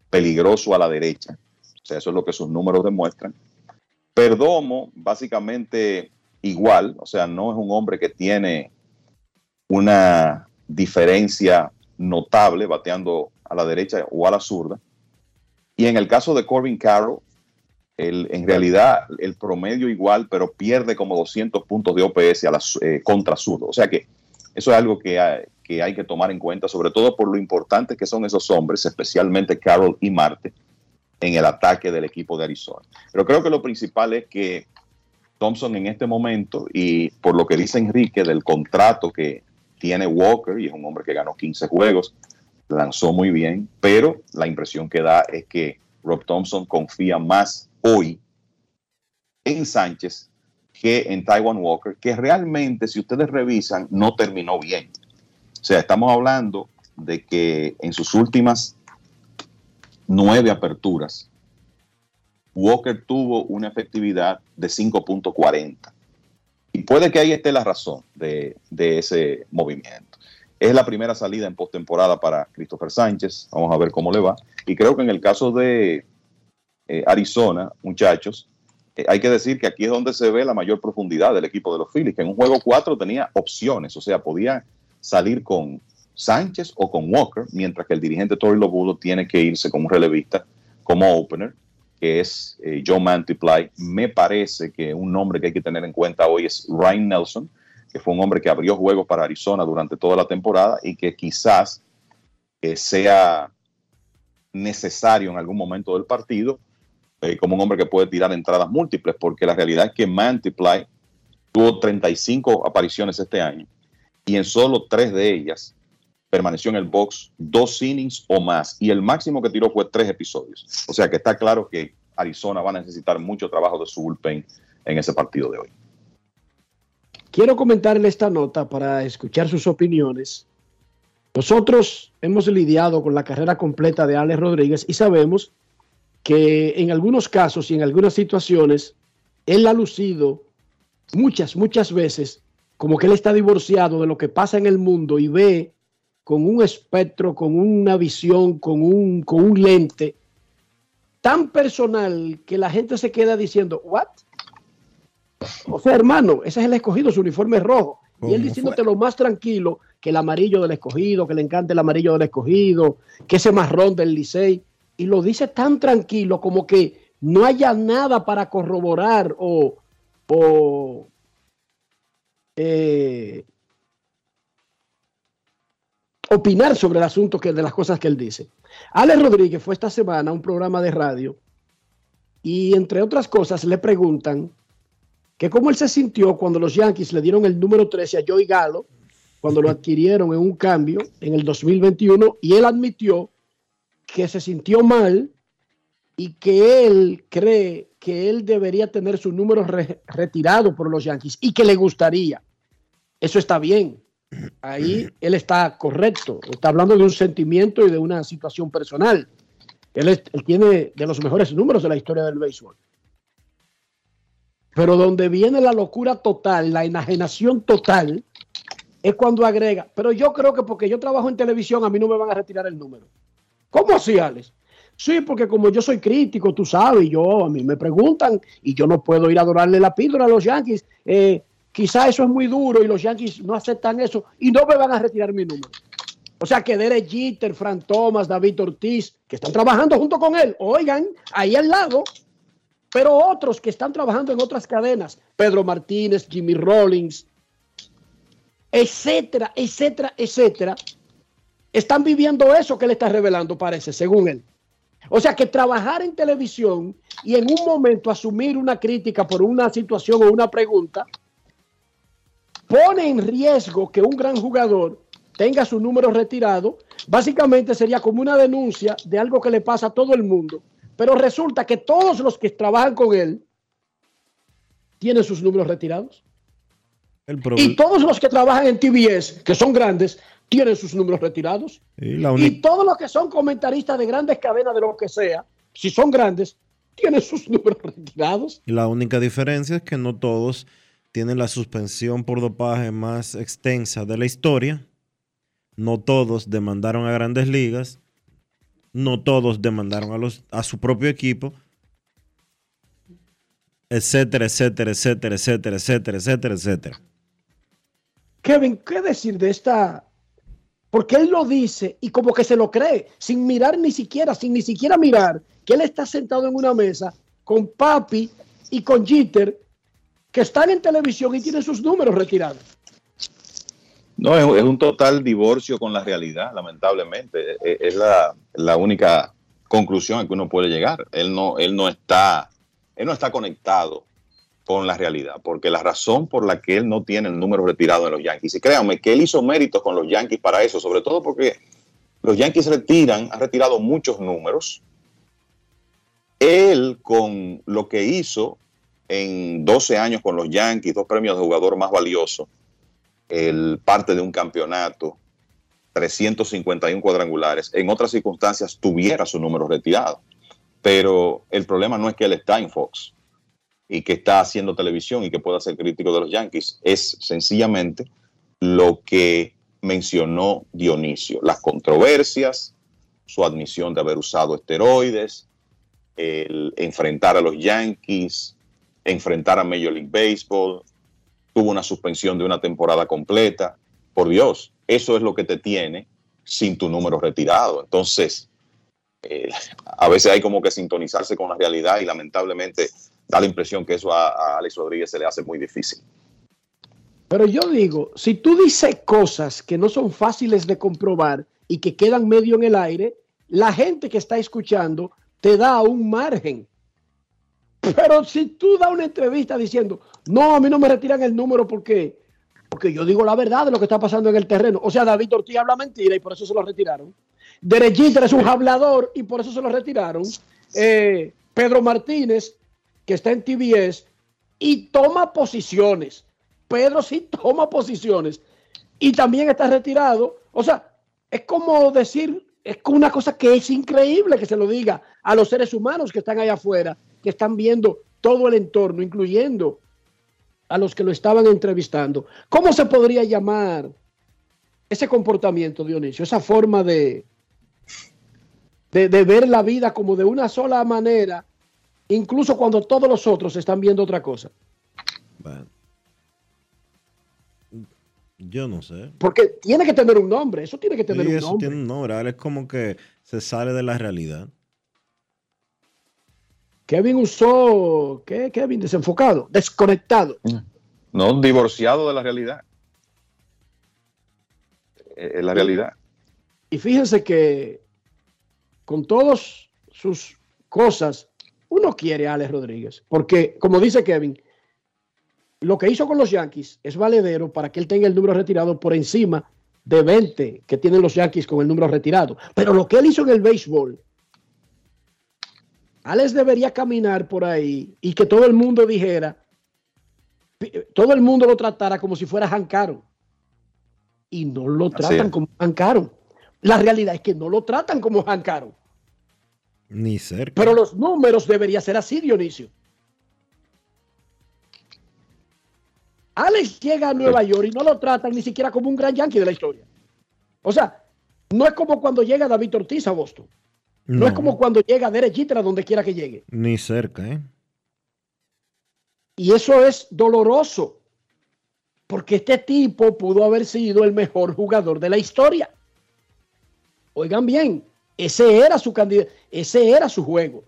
peligroso a la derecha. O sea, eso es lo que sus números demuestran. Perdomo, básicamente igual, o sea, no es un hombre que tiene una diferencia notable bateando a la derecha o a la zurda. Y en el caso de Corbin Carroll, el, en realidad el promedio igual, pero pierde como 200 puntos de OPS a la, eh, contra zurdo. O sea que eso es algo que hay, que hay que tomar en cuenta, sobre todo por lo importante que son esos hombres, especialmente Carroll y Marte, en el ataque del equipo de Arizona. Pero creo que lo principal es que Thompson en este momento, y por lo que dice Enrique del contrato que tiene Walker, y es un hombre que ganó 15 juegos, lanzó muy bien, pero la impresión que da es que Rob Thompson confía más hoy en Sánchez que en Taiwan Walker, que realmente, si ustedes revisan, no terminó bien. O sea, estamos hablando de que en sus últimas nueve aperturas, Walker tuvo una efectividad de 5.40. Y puede que ahí esté la razón de, ese movimiento. Es la primera salida en postemporada para Christopher Sánchez. Vamos a ver cómo le va. Y creo que en el caso de eh, Arizona, muchachos, eh, hay que decir que aquí es donde se ve la mayor profundidad del equipo de los Phillies, que en un juego 4 tenía opciones, o sea, podía salir con Sánchez o con Walker, mientras que el dirigente Tori Lobulo tiene que irse con un relevista como opener, que es eh, Joe Mantiply. Me parece que un nombre que hay que tener en cuenta hoy es Ryan Nelson, que fue un hombre que abrió juegos para Arizona durante toda la temporada y que quizás eh, sea necesario en algún momento del partido, eh, como un hombre que puede tirar entradas múltiples, porque la realidad es que Mantiply tuvo 35 apariciones este año y en solo tres de ellas permaneció en el box dos innings o más y el máximo que tiró fue tres episodios. O sea que está claro que Arizona va a necesitar mucho trabajo de su bullpen en ese partido de hoy. Quiero comentarle esta nota para escuchar sus opiniones. Nosotros hemos lidiado con la carrera completa de Alex Rodríguez y sabemos que en algunos casos y en algunas situaciones él ha lucido muchas, muchas veces como que él está divorciado de lo que pasa en el mundo y ve con un espectro, con una visión, con un, con un lente tan personal que la gente se queda diciendo, ¿what? O sea, hermano, ese es el escogido, su uniforme es rojo. Y él diciéndote lo más tranquilo que el amarillo del escogido, que le encanta el amarillo del escogido, que ese marrón del Licey. Y lo dice tan tranquilo como que no haya nada para corroborar o, o eh, opinar sobre el asunto que, de las cosas que él dice. Alex Rodríguez fue esta semana a un programa de radio y entre otras cosas le preguntan que cómo él se sintió cuando los Yankees le dieron el número 13 a Joey Galo, cuando lo adquirieron en un cambio en el 2021, y él admitió que se sintió mal y que él cree que él debería tener su número retirado por los Yankees y que le gustaría. Eso está bien. Ahí él está correcto. Está hablando de un sentimiento y de una situación personal. Él, él tiene de los mejores números de la historia del béisbol. Pero donde viene la locura total, la enajenación total, es cuando agrega. Pero yo creo que porque yo trabajo en televisión, a mí no me van a retirar el número. ¿Cómo así, Alex? Sí, porque como yo soy crítico, tú sabes, yo a mí me preguntan y yo no puedo ir a adorarle la píldora a los Yankees. Eh, quizá eso es muy duro y los Yankees no aceptan eso y no me van a retirar mi número. O sea que Derek Jeter, Frank Thomas, David Ortiz, que están trabajando junto con él, oigan, ahí al lado, pero otros que están trabajando en otras cadenas, Pedro Martínez, Jimmy Rollins, etcétera, etcétera, etcétera, están viviendo eso que le está revelando, parece, según él. O sea que trabajar en televisión y en un momento asumir una crítica por una situación o una pregunta pone en riesgo que un gran jugador tenga su número retirado, básicamente sería como una denuncia de algo que le pasa a todo el mundo pero resulta que todos los que trabajan con él tienen sus números retirados. y todos los que trabajan en TBS, que son grandes, tienen sus números retirados. Y, todos los que son comentaristas de grandes cadenas, de lo que sea, si son grandes, tienen sus números retirados. Y la única diferencia es que no todos tienen la suspensión por dopaje más extensa de la historia. No todos demandaron a grandes ligas no todos demandaron a su propio equipo, etcétera, etcétera, etcétera, etcétera, etcétera, etcétera, etcétera. Kevin, ¿qué decir de esta? Porque él lo dice y como que se lo cree, sin mirar ni siquiera, sin ni siquiera mirar que él está sentado en una mesa con Papi y con Jeter, que están en televisión y tienen sus números retirados. No, es, un total divorcio con la realidad, lamentablemente. E, es, la, única conclusión a que uno puede llegar. Él no, él no está, él no está conectado con la realidad, porque la razón por la que él no tiene el número retirado en los Yankees, y créanme que él hizo méritos con los Yankees para eso, sobre todo porque los Yankees retiran, han retirado muchos números. Él con lo que hizo en 12 años con los Yankees, dos premios de jugador más valioso, el parte de un campeonato, 351 cuadrangulares, en otras circunstancias tuviera su número retirado. Pero el problema no es que él está en Fox y que está haciendo televisión y que pueda ser crítico de los Yankees, es sencillamente lo que mencionó Dionisio, las controversias, su admisión de haber usado esteroides, el enfrentar a los Yankees, enfrentar a Major League Baseball, tuvo una suspensión de una temporada completa. Por Dios, eso es lo que te tiene sin tu número retirado. Entonces, eh, a veces hay como que sintonizarse con la realidad y lamentablemente da la impresión que eso a, a, Alex Rodríguez se le hace muy difícil. Pero yo digo, si tú dices cosas que no son fáciles de comprobar y que quedan medio en el aire, la gente que está escuchando te da un margen. Pero si tú das una entrevista diciendo, no, a mí no me retiran el número porque, porque yo digo la verdad de lo que está pasando en el terreno. O sea, David Ortiz habla mentira y por eso se lo retiraron. Derechita es un hablador y por eso se lo retiraron. Eh, Pedro Martínez, que está en TBS y toma posiciones. Pedro sí toma posiciones y también está retirado. O sea, es como decir, es una cosa que es increíble que se lo diga a los seres humanos que están allá afuera, que están viendo todo el entorno, incluyendo a los que lo estaban entrevistando. ¿Cómo se podría llamar ese comportamiento, Dionisio? Esa forma de, de, de ver la vida como de una sola manera, incluso cuando todos los otros están viendo otra cosa. Bueno. Yo no sé. Porque tiene que tener un nombre, eso tiene que tener Sí, un eso nombre. tiene un nombre. ahora Es como que se sale de la realidad. Kevin usó, ¿qué? Kevin, desenfocado, desconectado. No, divorciado de la realidad. Eh, Es la realidad. Y fíjense que con todas sus cosas, uno quiere a Alex Rodríguez. Porque, como dice Kevin, lo que hizo con los Yankees es valedero para que él tenga el número retirado por encima de 20 que tienen los Yankees con el número retirado. Pero lo que él hizo en el béisbol, Alex debería caminar por ahí y que todo el mundo dijera, todo el mundo lo tratara como si fuera Hank Aaron. Y no lo tratan como Hank Aaron. La realidad es que no lo tratan como Hank Aaron. Ni cerca. Pero los números deberían ser así, Dionisio. Alex llega a Nueva York y no lo tratan ni siquiera como un gran yankee de la historia. O sea, no es como cuando llega David Ortiz a Boston. No, es como cuando llega Derek Jeter a donde quiera que llegue. Ni cerca, ¿eh? Y eso es doloroso. Porque este tipo pudo haber sido el mejor jugador de la historia. Oigan bien, ese era su candidato, ese era su juego.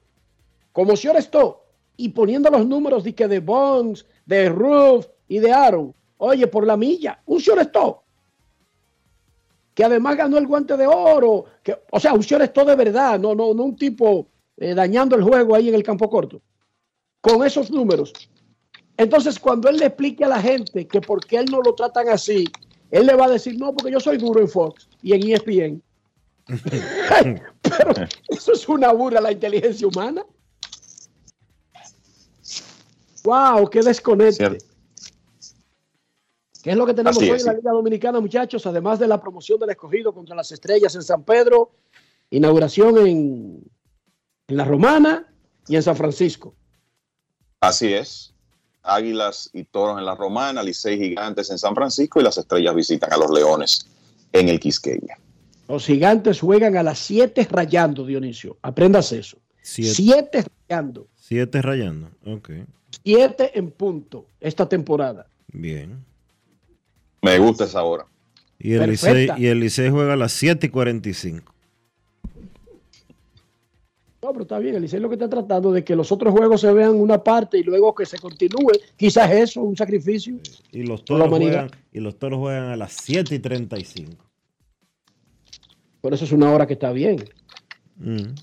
Como si esto y poniendo los números de que de Bonds, de Roof y de Aaron. Oye, por la milla, un shortstop. Que además ganó el guante de oro. Que, o sea, un shortstop de verdad, no, no, no un tipo eh, dañando el juego ahí en el campo corto. Con esos números. Entonces, cuando él le explique a la gente que por qué él no lo tratan así, él le va a decir, no, porque yo soy duro en Fox y en ESPN. Pero eso es una burla a la inteligencia humana. Wow, qué desconecte. ¿Qué es lo que tenemos Así hoy es, en la. Liga Dominicana, muchachos? Además de la promoción del escogido contra las estrellas en San Pedro, inauguración en, en La Romana y en San Francisco. Así es. Águilas y toros en la Romana, Licey Gigantes en San Francisco y las estrellas visitan a los Leones en el Quisqueya. Los gigantes juegan a las 7 rayando, Dionisio. Aprendas eso. Siete. 7 rayando. Siete rayando. Ok. 7 en punto esta temporada. Bien. Me gusta esa hora. Y el. Licey, y el Licey juega a las 7 y 45. No, pero está bien. El Licey lo que está tratando de que los otros juegos se vean una parte y luego que se continúe. Quizás eso, un sacrificio. Y los toros juegan, y los toros juegan a las 7 y 35. Por eso es una hora que está bien. Mm.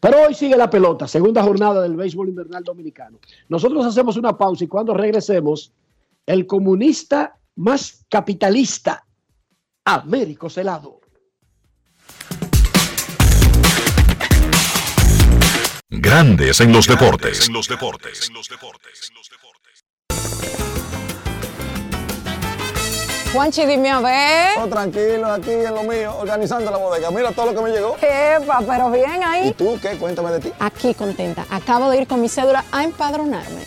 Pero hoy sigue la pelota, segunda jornada del béisbol invernal dominicano. Nosotros hacemos una pausa y cuando regresemos, el comunista más capitalista, Américo Celado. Grandes en los deportes. En los deportes. En los deportes. Juanchi, dime a ver. Oh, tranquilo, aquí en lo mío, organizando la bodega. Mira todo lo que me llegó. Epa, pero bien ahí. ¿Y tú qué? Cuéntame de ti. Aquí contenta. Acabo de ir con mi cédula a empadronarme.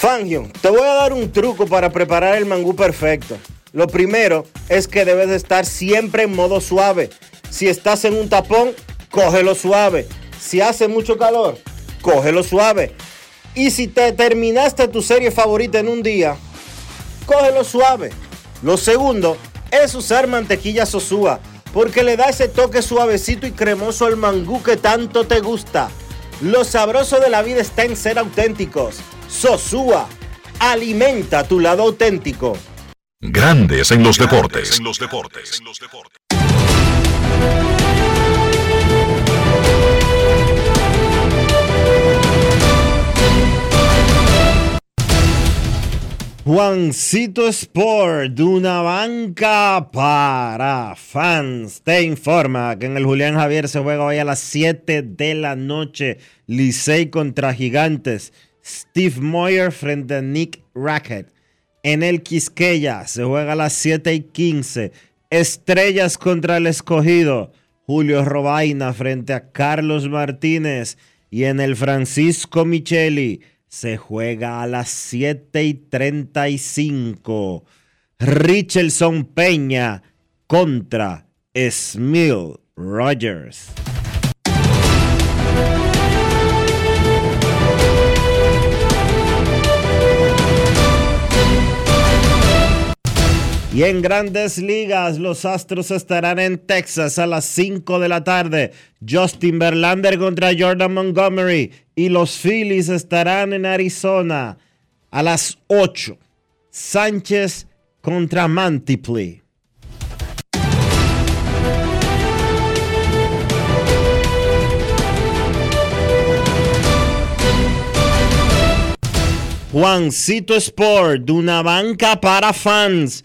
Fangio, te voy a dar un truco para preparar el mangú perfecto. Lo primero es que debes de estar siempre en modo suave. Si estás en un tapón, cógelo suave. Si hace mucho calor, cógelo suave. Y si te terminaste tu serie favorita en un día, cógelo suave. Lo segundo es usar mantequilla sosúa, porque le da ese toque suavecito y cremoso al mangú que tanto te gusta. Lo sabroso de la vida está en ser auténticos. Sosúa, alimenta tu lado auténtico. Grandes en los deportes. En los deportes. Juancito Sport, de una banca para fans, te informa que en el Julián Javier se juega hoy a las 7 de la noche. Licey contra Gigantes. Steve Moyer frente a Nick Rackett. En el Quisqueya se juega a las 7 y 15. Estrellas contra el escogido. Julio Robaina frente a Carlos Martínez. Y en el Francisco Micheli se juega a las 7 y 35. Richardson Peña contra Smil Rogers. Y en grandes ligas, los Astros estarán en Texas a las 5 de la tarde. Justin Verlander contra Jordan Montgomery. Y los Phillies estarán en Arizona a las 8. Sánchez contra Mantiply. Juancito Sport, una banca para fans,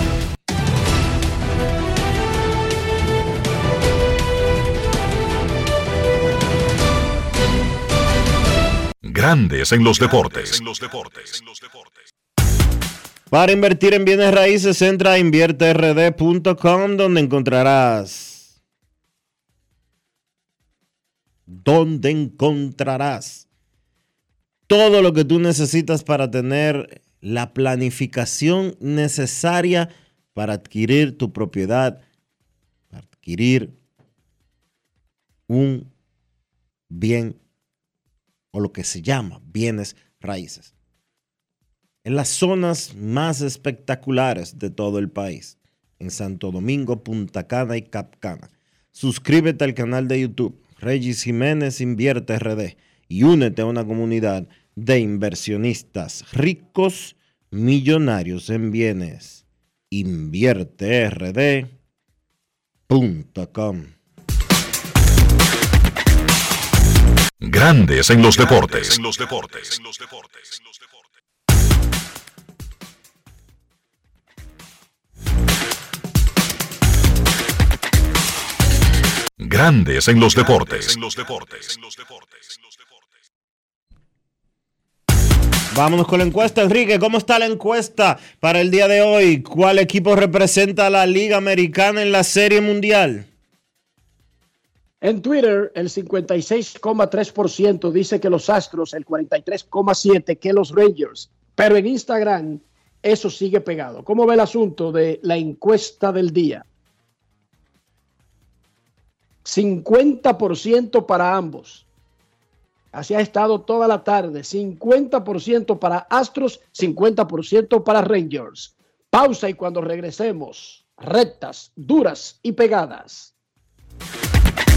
Grandes en los deportes. Para invertir en bienes raíces, entra a invierterd.com donde encontrarás. Donde encontrarás todo lo que tú necesitas para tener la planificación necesaria para adquirir tu propiedad, para adquirir un bien o lo que se llama bienes raíces. En las zonas más espectaculares de todo el país, en Santo Domingo, Punta Cana y Capcana. Suscríbete al canal de YouTube Regis Jiménez Invierte RD y únete a una comunidad de inversionistas ricos, millonarios en bienes. InvierteRD.com Grandes en los deportes. En los deportes. Grandes en los deportes. Vámonos con la encuesta, Enrique. ¿Cómo está la encuesta para el día de hoy? ¿Cuál equipo representa a la Liga Americana en la Serie Mundial? En Twitter, el 56,3% dice que los Astros, el 43,7% que los Rangers, Pero en Instagram eso sigue pegado. ¿Cómo ve el asunto de la encuesta del día? 50% para ambos. Así ha estado toda la tarde. 50% para Astros, 50% para Rangers. Pausa y cuando regresemos, rectas, duras y pegadas.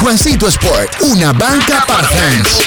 Juancito Sport, una banca para fans.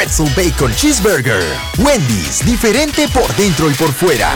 Bacon Cheeseburger. Wendy's, diferente por dentro y por fuera.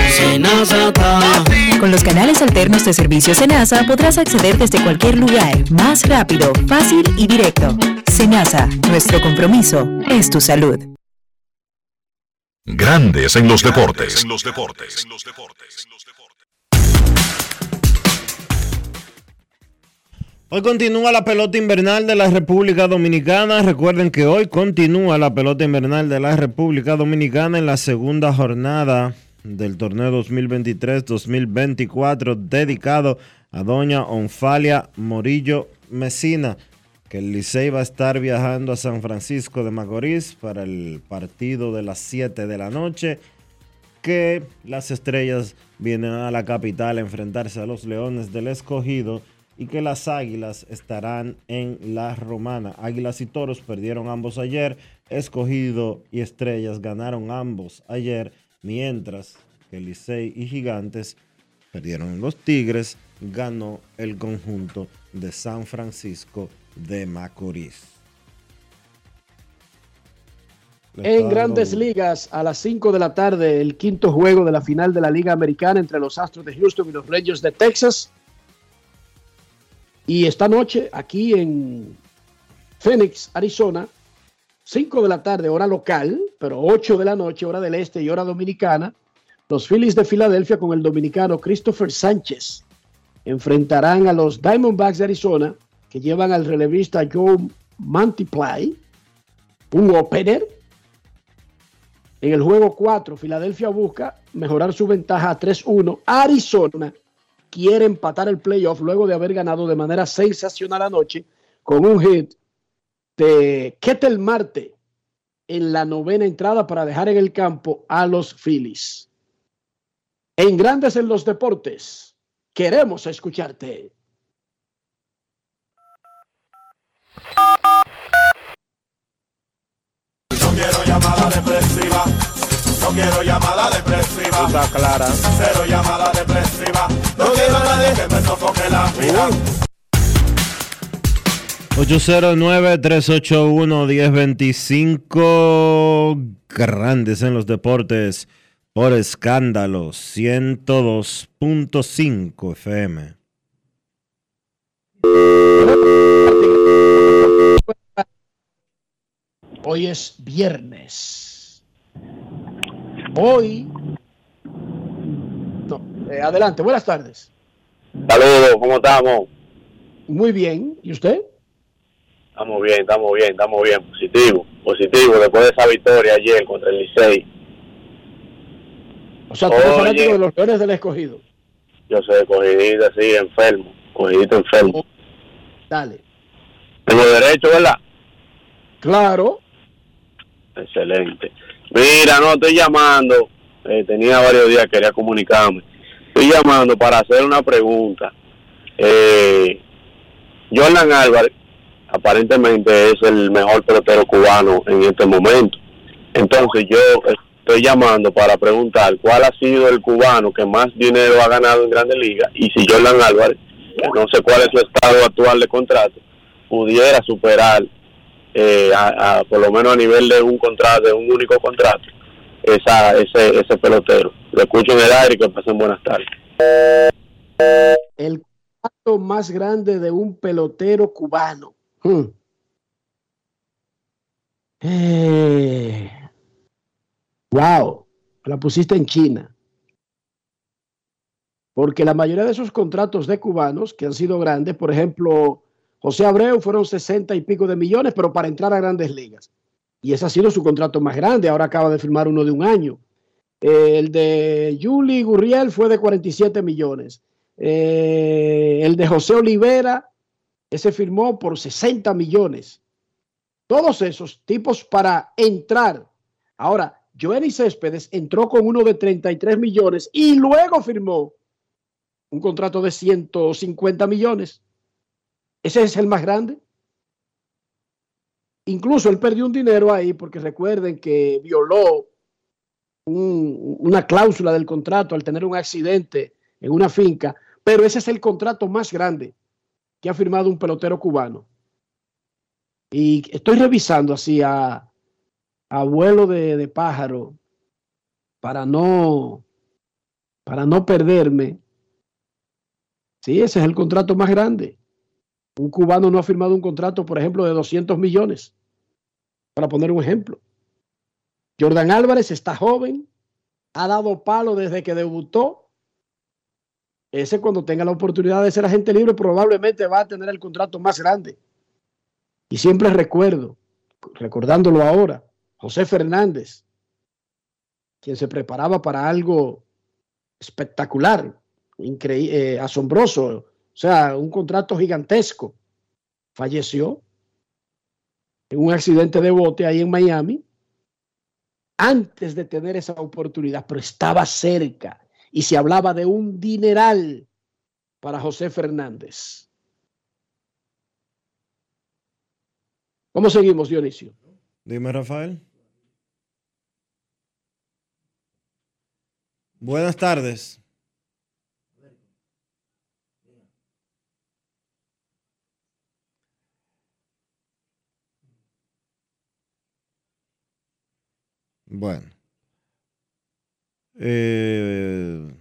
Con los canales alternos de servicio Senasa podrás acceder desde cualquier lugar, más rápido, fácil y directo. Senasa, nuestro compromiso es tu salud. Grandes en los deportes. En los deportes. En los deportes. Hoy continúa la pelota invernal de la República Dominicana. Recuerden que hoy continúa la pelota invernal de la República Dominicana en la segunda jornada del torneo 2023-2024 dedicado a doña Onfalia Morillo Mesina, que el Licey va a estar viajando a San Francisco de Macorís para el partido de las 7 de la noche, que las estrellas vienen a la capital a enfrentarse a los Leones del Escogido y que las Águilas estarán en la Romana. Águilas y Toros perdieron ambos ayer, Escogido y Estrellas ganaron ambos ayer mientras que Licey y Gigantes perdieron los Tigres, ganó el conjunto de San Francisco de Macorís. En grandes ligas, a las 5 de la tarde, el quinto juego de la final de la Liga Americana entre los Astros de Houston y los Rangers de Texas. Y esta noche, aquí en Phoenix, Arizona, 5 de la tarde, hora local, pero 8 de la noche, hora del este y hora dominicana, los Phillies de Filadelfia con el dominicano Christopher Sánchez enfrentarán a los Diamondbacks de Arizona, que llevan al relevista Joe Mantiply, un opener. En el juego 4, Filadelfia busca mejorar su ventaja a 3-1. Arizona quiere empatar el playoff luego de haber ganado de manera sensacional anoche con un hit de Ketel Marte en la novena entrada para dejar en el campo a los Phillies. En Grandes en los Deportes, queremos escucharte. No quiero llamada depresiva. No quiero llamada depresiva. Está clara. Cero llamada depresiva. No quiero a nadie que me sofoque la vida. 809-381-1025. Grandes en los deportes. Por escándalo 102.5 FM. Hoy es viernes. Hoy. No, eh, adelante, buenas tardes. Saludos, ¿cómo estamos? Muy bien. ¿Y usted? Estamos bien, estamos bien, estamos bien. Positivo, positivo. Después de esa victoria ayer contra el Licey. O sea, tú eres fanático de los peores del escogido. Yo soy cogidita, sí, enfermo. Cogidito enfermo. Dale. Tengo derecho, ¿verdad? Claro. Excelente. Mira, no, estoy llamando. eh, tenía varios días, quería comunicarme. Estoy llamando para hacer una pregunta. Eh, Jordan Álvarez aparentemente es el mejor pelotero cubano en este momento. Entonces yo estoy llamando para preguntar cuál ha sido el cubano que más dinero ha ganado en Grandes Ligas y si Jordan Álvarez, no sé cuál es su estado actual de contrato, pudiera superar eh, a, por lo menos a nivel de un contrato, de un único contrato, esa, ese, ese pelotero. Lo escucho en el aire y que pasen buenas tardes. El más grande de un pelotero cubano. Hmm. Eh, Wow, la pusiste en China. Porque la mayoría de esos contratos de cubanos que han sido grandes, por ejemplo, José Abreu fueron 60 y pico de millones, pero para entrar a grandes ligas. Y ese ha sido su contrato más grande. Ahora acaba de firmar uno de un año. Eh, el de Yuli Gurriel fue de 47 millones. Eh, el de José Olivera, ese firmó por 60 millones. Todos esos tipos para entrar. Ahora, Joenny Céspedes entró con uno de 33 millones y luego firmó un contrato de 150 millones. Ese es el más grande. Incluso él perdió un dinero ahí porque recuerden que violó un- una cláusula del contrato al tener un accidente en una finca, pero ese es el contrato más grande que ha firmado un pelotero cubano. Y estoy revisando así a, a vuelo de, pájaro para no para no perderme. Sí, ese es el contrato más grande. Un cubano no ha firmado un contrato, por ejemplo, de 200 millones, para poner un ejemplo. Jordan Álvarez está joven, ha dado palo desde que debutó. Ese cuando tenga la oportunidad de ser agente libre probablemente va a tener el contrato más grande. Y siempre recuerdo, recordándolo ahora, José Fernández, quien se preparaba para algo espectacular, eh, asombroso, o sea, un contrato gigantesco. Falleció en un accidente de bote ahí en Miami antes de tener esa oportunidad, pero estaba cerca y se hablaba de un dineral para José Fernández. ¿Cómo seguimos, Dionisio? Dime, Rafael. Buenas tardes. Bueno. Eh,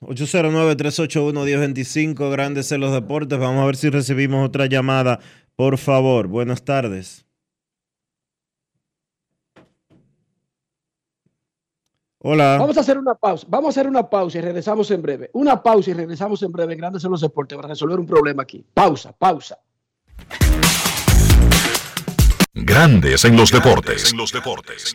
809-381-1025, Grandes en los Deportes. Vamos a ver si recibimos otra llamada. Por favor, buenas tardes. Hola. Vamos a hacer una pausa. Vamos a hacer una pausa y regresamos en breve. Una pausa y regresamos en breve. en Grandes en los deportes para resolver un problema aquí. Pausa, pausa. Grandes en los deportes. En los deportes.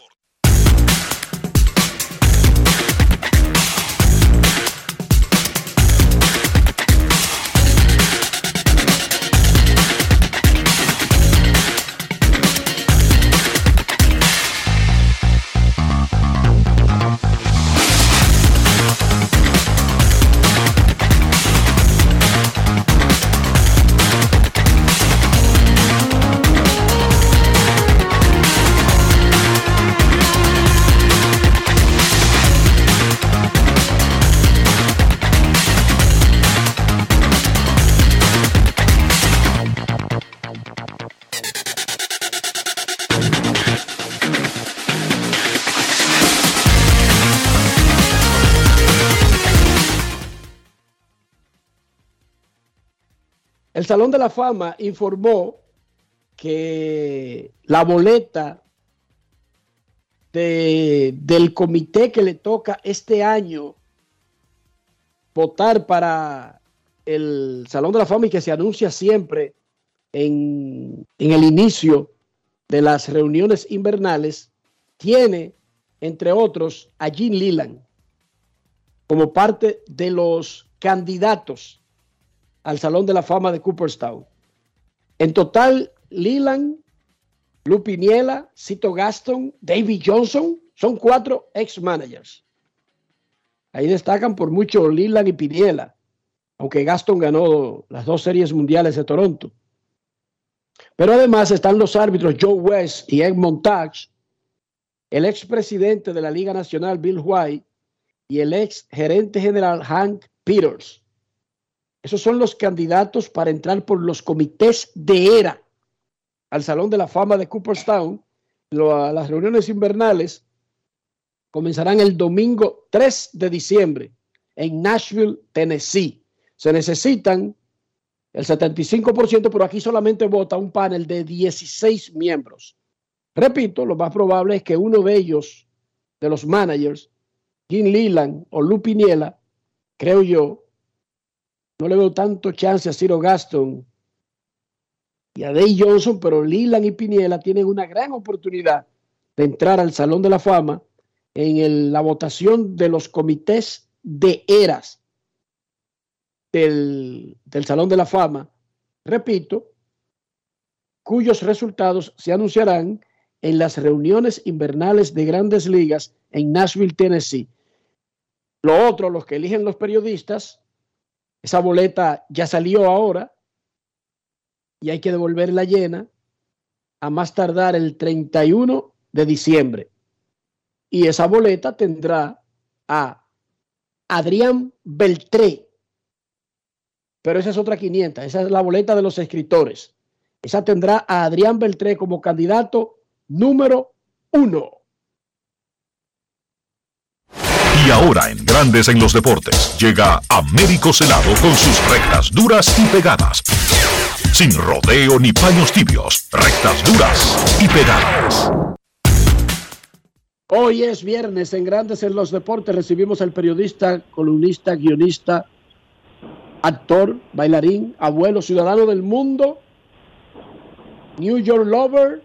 El Salón de la Fama informó que la boleta de, del comité que le toca este año votar para el Salón de la Fama y que se anuncia siempre en, en el inicio de las reuniones invernales, tiene, entre otros, a Jim Leland como parte de los candidatos al Salón de la Fama de Cooperstown. En total, Leland, Lupiniela, Cito Gaston, David Johnson, son cuatro ex-managers. Ahí destacan por mucho Leland y Piniela, aunque Gaston ganó las dos series mundiales de Toronto. Pero además están los árbitros Joe West y Ed Montage, el expresidente de la Liga Nacional Bill White y el ex gerente general Hank Peters. Esos son los candidatos para entrar por los comités de ERA al Salón de la Fama de Cooperstown. las reuniones invernales comenzarán el domingo 3 de diciembre en Nashville, Tennessee. Se necesitan el 75%, pero aquí solamente vota un panel de 16 miembros. Repito, lo más probable es que uno de ellos, de los managers, Jim Leland o Lou Piniela, creo yo, no le veo tanto chance a Ciro Gaston y a Dave Johnson, pero Leland y Piniela tienen una gran oportunidad de entrar al Salón de la Fama en la votación de los comités de eras del Salón de la Fama, repito, cuyos resultados se anunciarán en las reuniones invernales de grandes ligas en Nashville, Tennessee. Lo otro, los que eligen los periodistas, esa boleta ya salió ahora y hay que devolverla llena a más tardar el 31 de diciembre. Y esa boleta tendrá a Adrián Beltré. Pero esa es otra 500, esa es la boleta de los escritores. Esa tendrá a Adrián Beltré como candidato número uno. Ahora en Grandes en los Deportes llega Américo Celado con sus rectas duras y pegadas. Sin rodeo ni paños tibios, rectas duras y pegadas. Hoy es viernes en Grandes en los Deportes. Recibimos al periodista, columnista, guionista, actor, bailarín, abuelo, ciudadano del mundo, New York Lover,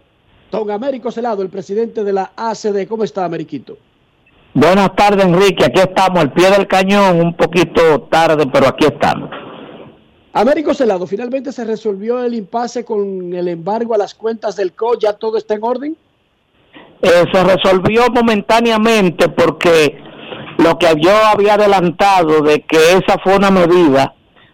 don Américo Celado, el presidente de la ACD. ¿Cómo está, Ameriquito? Buenas tardes, Enrique. Aquí estamos, al pie del cañón, un poquito tarde, pero aquí estamos. Américo Celado, finalmente se resolvió el impasse con el embargo a las cuentas del CO. ¿Ya todo está en orden? Eh, se resolvió momentáneamente porque lo que yo había adelantado de que esa fue una medida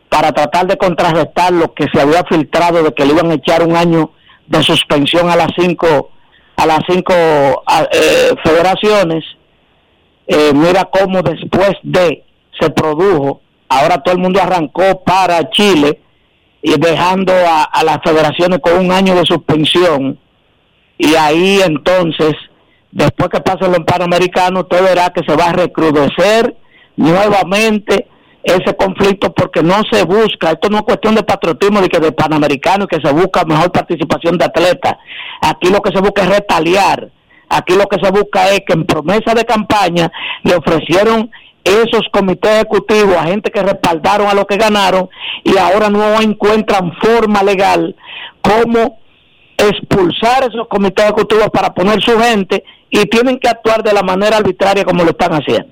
para tratar de contrarrestar lo que se había filtrado de que le iban a echar un año de suspensión a las cinco a las cinco eh, federaciones eh, mira cómo después de se produjo, ahora todo el mundo arrancó para Chile y dejando a, las federaciones con un año de suspensión. Y ahí entonces, después que pase los Panamericanos, usted verá que se va a recrudecer nuevamente ese conflicto porque no se busca, esto no es cuestión de patriotismo de que de panamericano que se busca mejor participación de atletas, aquí lo que se busca es retaliar Aquí lo que se busca es que en promesa de campaña le ofrecieron esos comités ejecutivos a gente que respaldaron a los que ganaron y ahora no encuentran forma legal como expulsar esos comités ejecutivos para poner su gente y tienen que actuar de la manera arbitraria como lo están haciendo.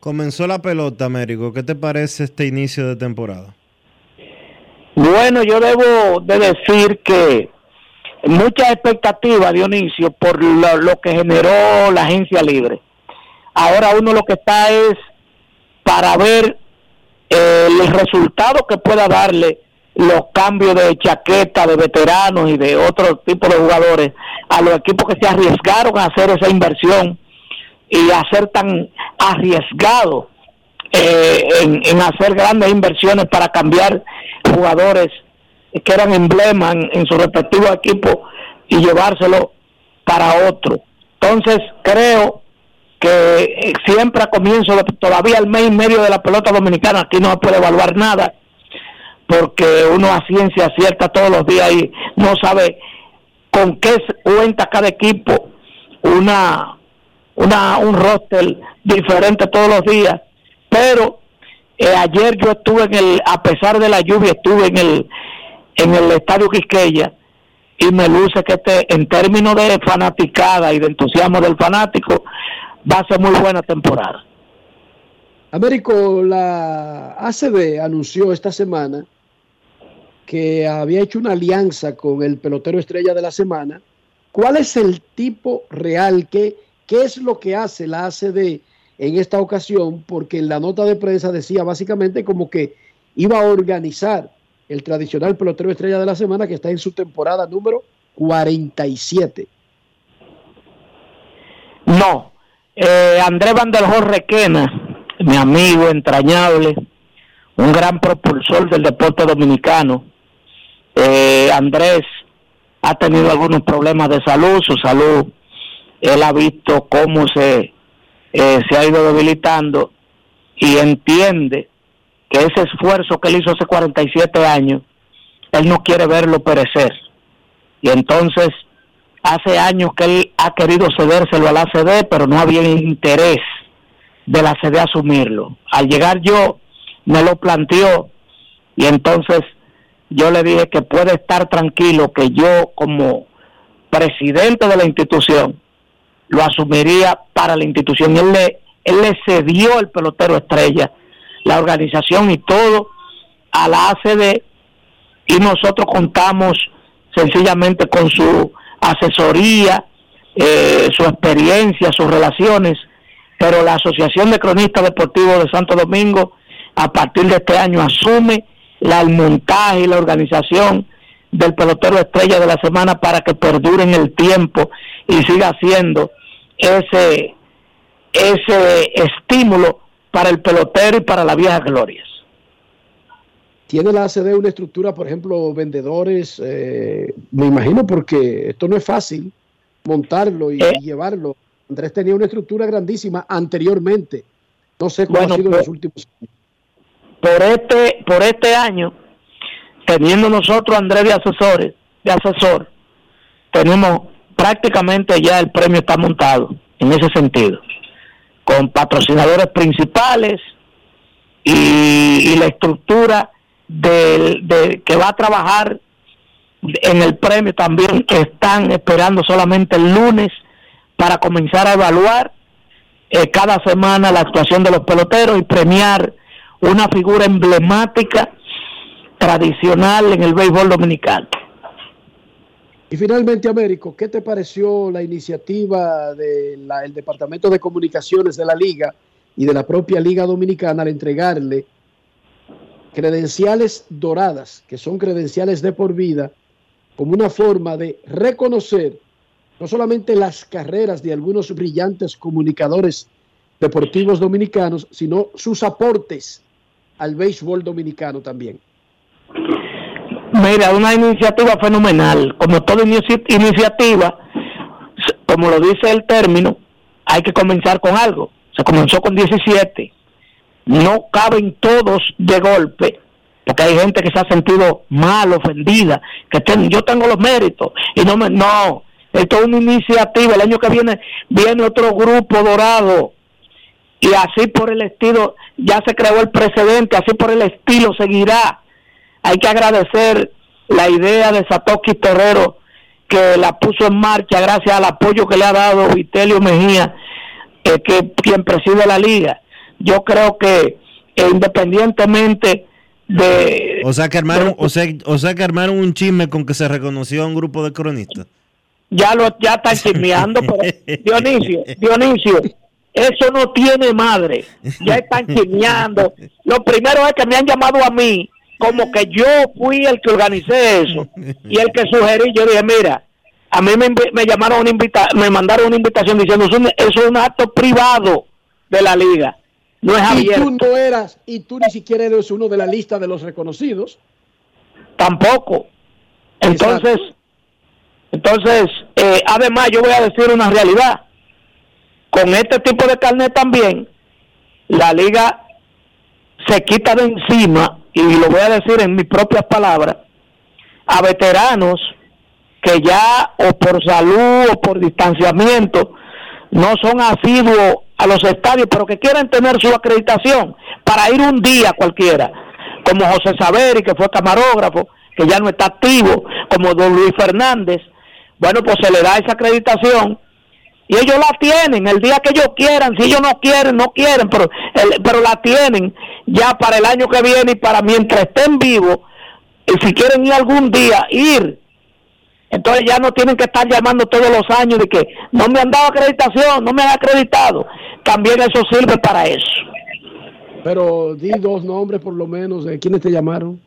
Comenzó la pelota, Américo. ¿Qué te parece este inicio de temporada? Bueno, yo debo de decir que mucha expectativa, Dionisio, por lo, que generó la agencia libre. Ahora uno lo que está es para ver eh, el resultado que pueda darle los cambios de chaqueta de veteranos y de otro tipo de jugadores a los equipos que se arriesgaron a hacer esa inversión y a ser tan arriesgados eh, en, en hacer grandes inversiones para cambiar jugadores que eran emblemas en, su respectivo equipo y llevárselo para otro. Entonces creo que eh, siempre a comienzo, todavía al mes y medio de la pelota dominicana, aquí no se puede evaluar nada, porque uno a ciencia cierta todos los días y no sabe con qué cuenta cada equipo una, una un roster diferente todos los días. Pero eh, ayer yo estuve en el, a pesar de la lluvia, estuve en el, en el estadio Quisqueya y me luce que este, en términos de fanaticada y de entusiasmo del fanático, va a ser muy buena temporada. Américo, la ACB anunció esta semana que había hecho una alianza con el pelotero estrella de la semana. ¿Cuál es el tipo real? ¿Qué, qué es lo que hace la ACB en esta ocasión? Porque en la nota de prensa decía básicamente como que iba a organizar el tradicional pelotero estrella de la semana que está en su temporada número 47. No, eh, Andrés Van der Horn Requena, mi amigo entrañable, un gran propulsor del deporte dominicano. Eh, Andrés ha tenido algunos problemas de salud, su salud, él ha visto cómo se, eh, se ha ido debilitando y entiende ese esfuerzo que él hizo hace 47 años, él no quiere verlo perecer. Y entonces, hace años que él ha querido cedérselo a la ACD, pero no había interés de la ACD asumirlo. Al llegar yo, me lo planteó y entonces yo le dije que puede estar tranquilo que yo como presidente de la institución lo asumiría para la institución. Él le, él le cedió el pelotero estrella, la organización y todo a la ACD y nosotros contamos sencillamente con su asesoría, eh, su experiencia, sus relaciones, pero la Asociación de Cronistas Deportivos de Santo Domingo a partir de este año asume la, el montaje y la organización del pelotero estrella de la semana para que perdure en el tiempo y siga siendo ese ese estímulo para el pelotero y para las viejas glorias. ¿Tiene la ACD una estructura, por ejemplo, vendedores? Eh, me imagino porque esto no es fácil montarlo y, y llevarlo. Andrés tenía una estructura grandísima anteriormente. No sé cómo Bueno, ha sido en pues- los últimos años. por este por este año teniendo nosotros a Andrés de asesores de asesor tenemos prácticamente ya el premio está montado en ese sentido con patrocinadores principales y, y la estructura del, de, que va a trabajar en el premio también que están esperando solamente el lunes para comenzar a evaluar eh, cada semana la actuación de los peloteros y premiar una figura emblemática tradicional en el béisbol dominicano. Y finalmente, Américo, ¿qué te pareció la iniciativa del Departamento de Comunicaciones de la Liga y de la propia Liga Dominicana al entregarle credenciales doradas, que son credenciales de por vida, como una forma de reconocer no solamente las carreras de algunos brillantes comunicadores deportivos dominicanos, sino sus aportes al béisbol dominicano también. Mira, una iniciativa fenomenal. Como toda inici- iniciativa, como lo dice el término, hay que comenzar con algo. Se comenzó con 17. No caben todos de golpe, porque hay gente que se ha sentido mal, ofendida, que ten- yo tengo los méritos y no me... No, esto es una iniciativa. El año que viene viene otro grupo dorado y así por el estilo, ya se creó el precedente, así por el estilo seguirá. Hay que agradecer la idea de Satoshi Terrero que la puso en marcha gracias al apoyo que le ha dado Vitelio Mejía, eh, que quien preside la liga. Yo creo que eh, independientemente de O sea que armaron, o sea, o sea que armaron un chisme con que se reconoció a un grupo de cronistas. ya lo ya están chismeando, pero Dionisio, Dionisio, eso no tiene madre. Ya están chismeando. Lo primero es que me han llamado a mí como que yo fui el que organicé eso y el que sugerí. Yo dije, mira, a mí me, llamaron una invita me mandaron una invitación diciendo eso, es un- eso es un acto privado de la liga, no es Y abierto. tú no eras, y tú ni siquiera eres uno de la lista de los reconocidos. tampoco. Entonces, entonces, eh, además yo voy a decir una realidad. con este tipo de carnet también, la liga se quita de encima, y lo voy a decir en mis propias palabras, a veteranos que ya o por salud o por distanciamiento no son asiduos a los estadios, pero que quieren tener su acreditación para ir un día cualquiera, como José Saveri, que fue camarógrafo, que ya no está activo, como don Luis Fernández, bueno, pues se le da esa acreditación y ellos la tienen el día que ellos quieran, si ellos no quieren, no quieren, pero, pero la tienen ya para el año que viene y para mientras estén vivos, y si quieren ir algún día, ir. Entonces ya no tienen que estar llamando todos los años de que no me han dado acreditación, no me han acreditado. También eso sirve para eso. Pero di dos nombres por lo menos, de quiénes te llamaron?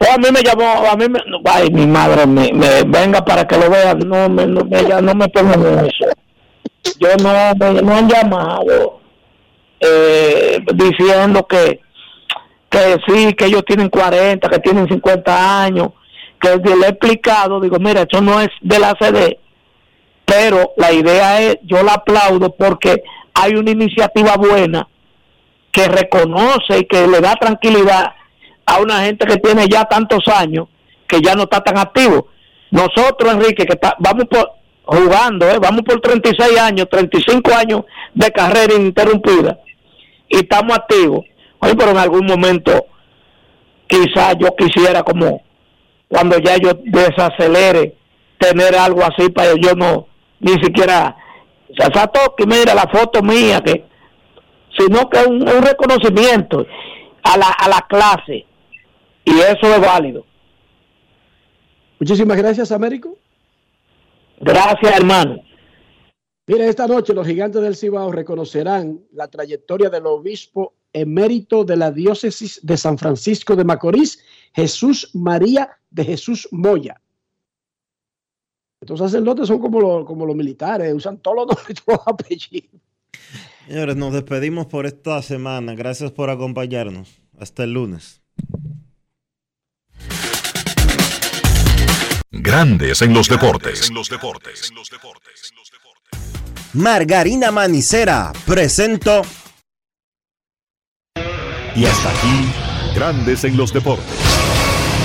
A mí me llamó, a mí me, ay, mi madre, me, venga para que lo vean, no me, no, me, no me pongan eso. Yo no, me, no han llamado eh, diciendo que, que sí, que ellos tienen 40, que tienen 50 años, que le he explicado, digo, mira, eso no es de la CD, pero la idea es, yo la aplaudo porque hay una iniciativa buena que reconoce y que le da tranquilidad a una gente que tiene ya tantos años que ya no está tan activo. Nosotros, Enrique, que vamos por, jugando, ¿eh? vamos por 36 años, 35 años de carrera ininterrumpida y estamos activos. Oye, pero en algún momento quizás yo quisiera como cuando ya yo desacelere tener algo así para yo no ni siquiera o que mira la foto mía que sino que un, un reconocimiento a la, a la clase y eso es válido. Muchísimas gracias, Américo. Gracias, hermano. Mire, esta noche los gigantes del Cibao reconocerán la trayectoria del obispo emérito de la diócesis de San Francisco de Macorís, Jesús María de Jesús Moya. Estos sacerdotes son como, como los militares, usan todos los nombres y todos los apellidos. Señores, nos despedimos por esta semana. Gracias por acompañarnos. Hasta el lunes. Grandes en los deportes. Margarina Manicera presento. Y hasta aquí, Grandes en los deportes.